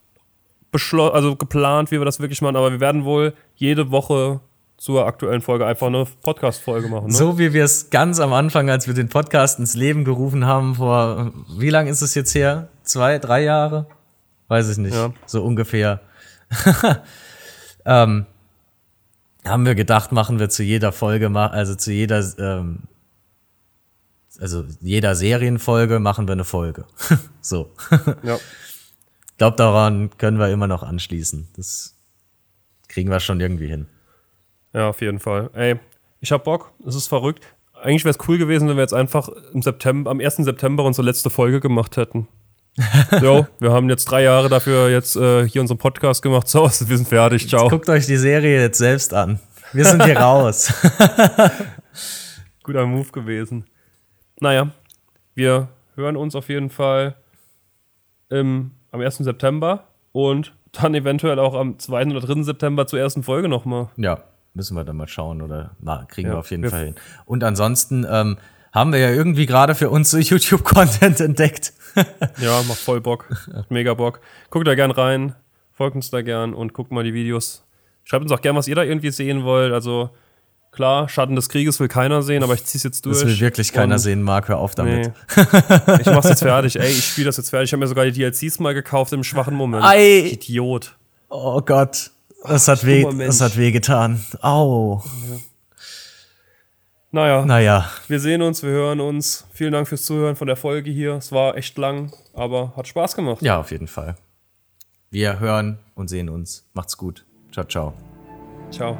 beschlo also geplant, wie wir das wirklich machen, aber wir werden wohl jede Woche zur aktuellen Folge einfach eine Podcast-Folge machen. Ne? So wie wir es ganz am Anfang, als wir den Podcast ins Leben gerufen haben, vor wie lang ist es jetzt her? Zwei, drei Jahre? Weiß ich nicht. Ja. So ungefähr. ähm, haben wir gedacht, machen wir zu jeder Folge, also zu jeder, ähm, also jeder Serienfolge machen wir eine Folge. so. Ja. Ich glaube, daran können wir immer noch anschließen. Das kriegen wir schon irgendwie hin. ja, auf jeden Fall. Ey, ich hab Bock, es ist verrückt. Eigentlich wäre es cool gewesen, wenn wir jetzt einfach im September, am 1. September unsere letzte Folge gemacht hätten. so, wir haben jetzt drei Jahre dafür jetzt äh, hier unseren Podcast gemacht. So, wir sind fertig. Ciao. Guckt euch die Serie jetzt selbst an. Wir sind hier raus. Guter Move gewesen. Naja, wir hören uns auf jeden Fall im, am 1. September und dann eventuell auch am 2. oder 3. September zur ersten Folge nochmal. Ja, müssen wir dann mal schauen oder na, kriegen Ja, wir auf jeden wir- Fall hin. Und ansonsten ähm, haben wir ja irgendwie gerade für uns so YouTube-Content entdeckt. Ja, macht voll Bock. Macht mega Bock. Guckt da gern rein, folgt uns da gern und guckt mal die Videos. Schreibt uns auch gern, was ihr da irgendwie sehen wollt. Also klar, Schatten des Krieges will keiner sehen, aber ich zieh's jetzt durch. Das will wirklich keiner Und- sehen, Marc, hör auf damit. Nee. Ich mach's jetzt fertig. Ey, ich spiele das jetzt fertig. Ich habe mir sogar die DLCs mal gekauft im schwachen Moment. Ei. Idiot. Oh Gott, das hat, weh, das hat weh getan. Au. Naja, Naja, wir sehen uns, wir hören uns. Vielen Dank fürs Zuhören von der Folge hier. Es war echt lang, aber hat Spaß gemacht. ja, auf jeden Fall. Wir hören und sehen uns. Macht's gut. Ciao, ciao. Ciao.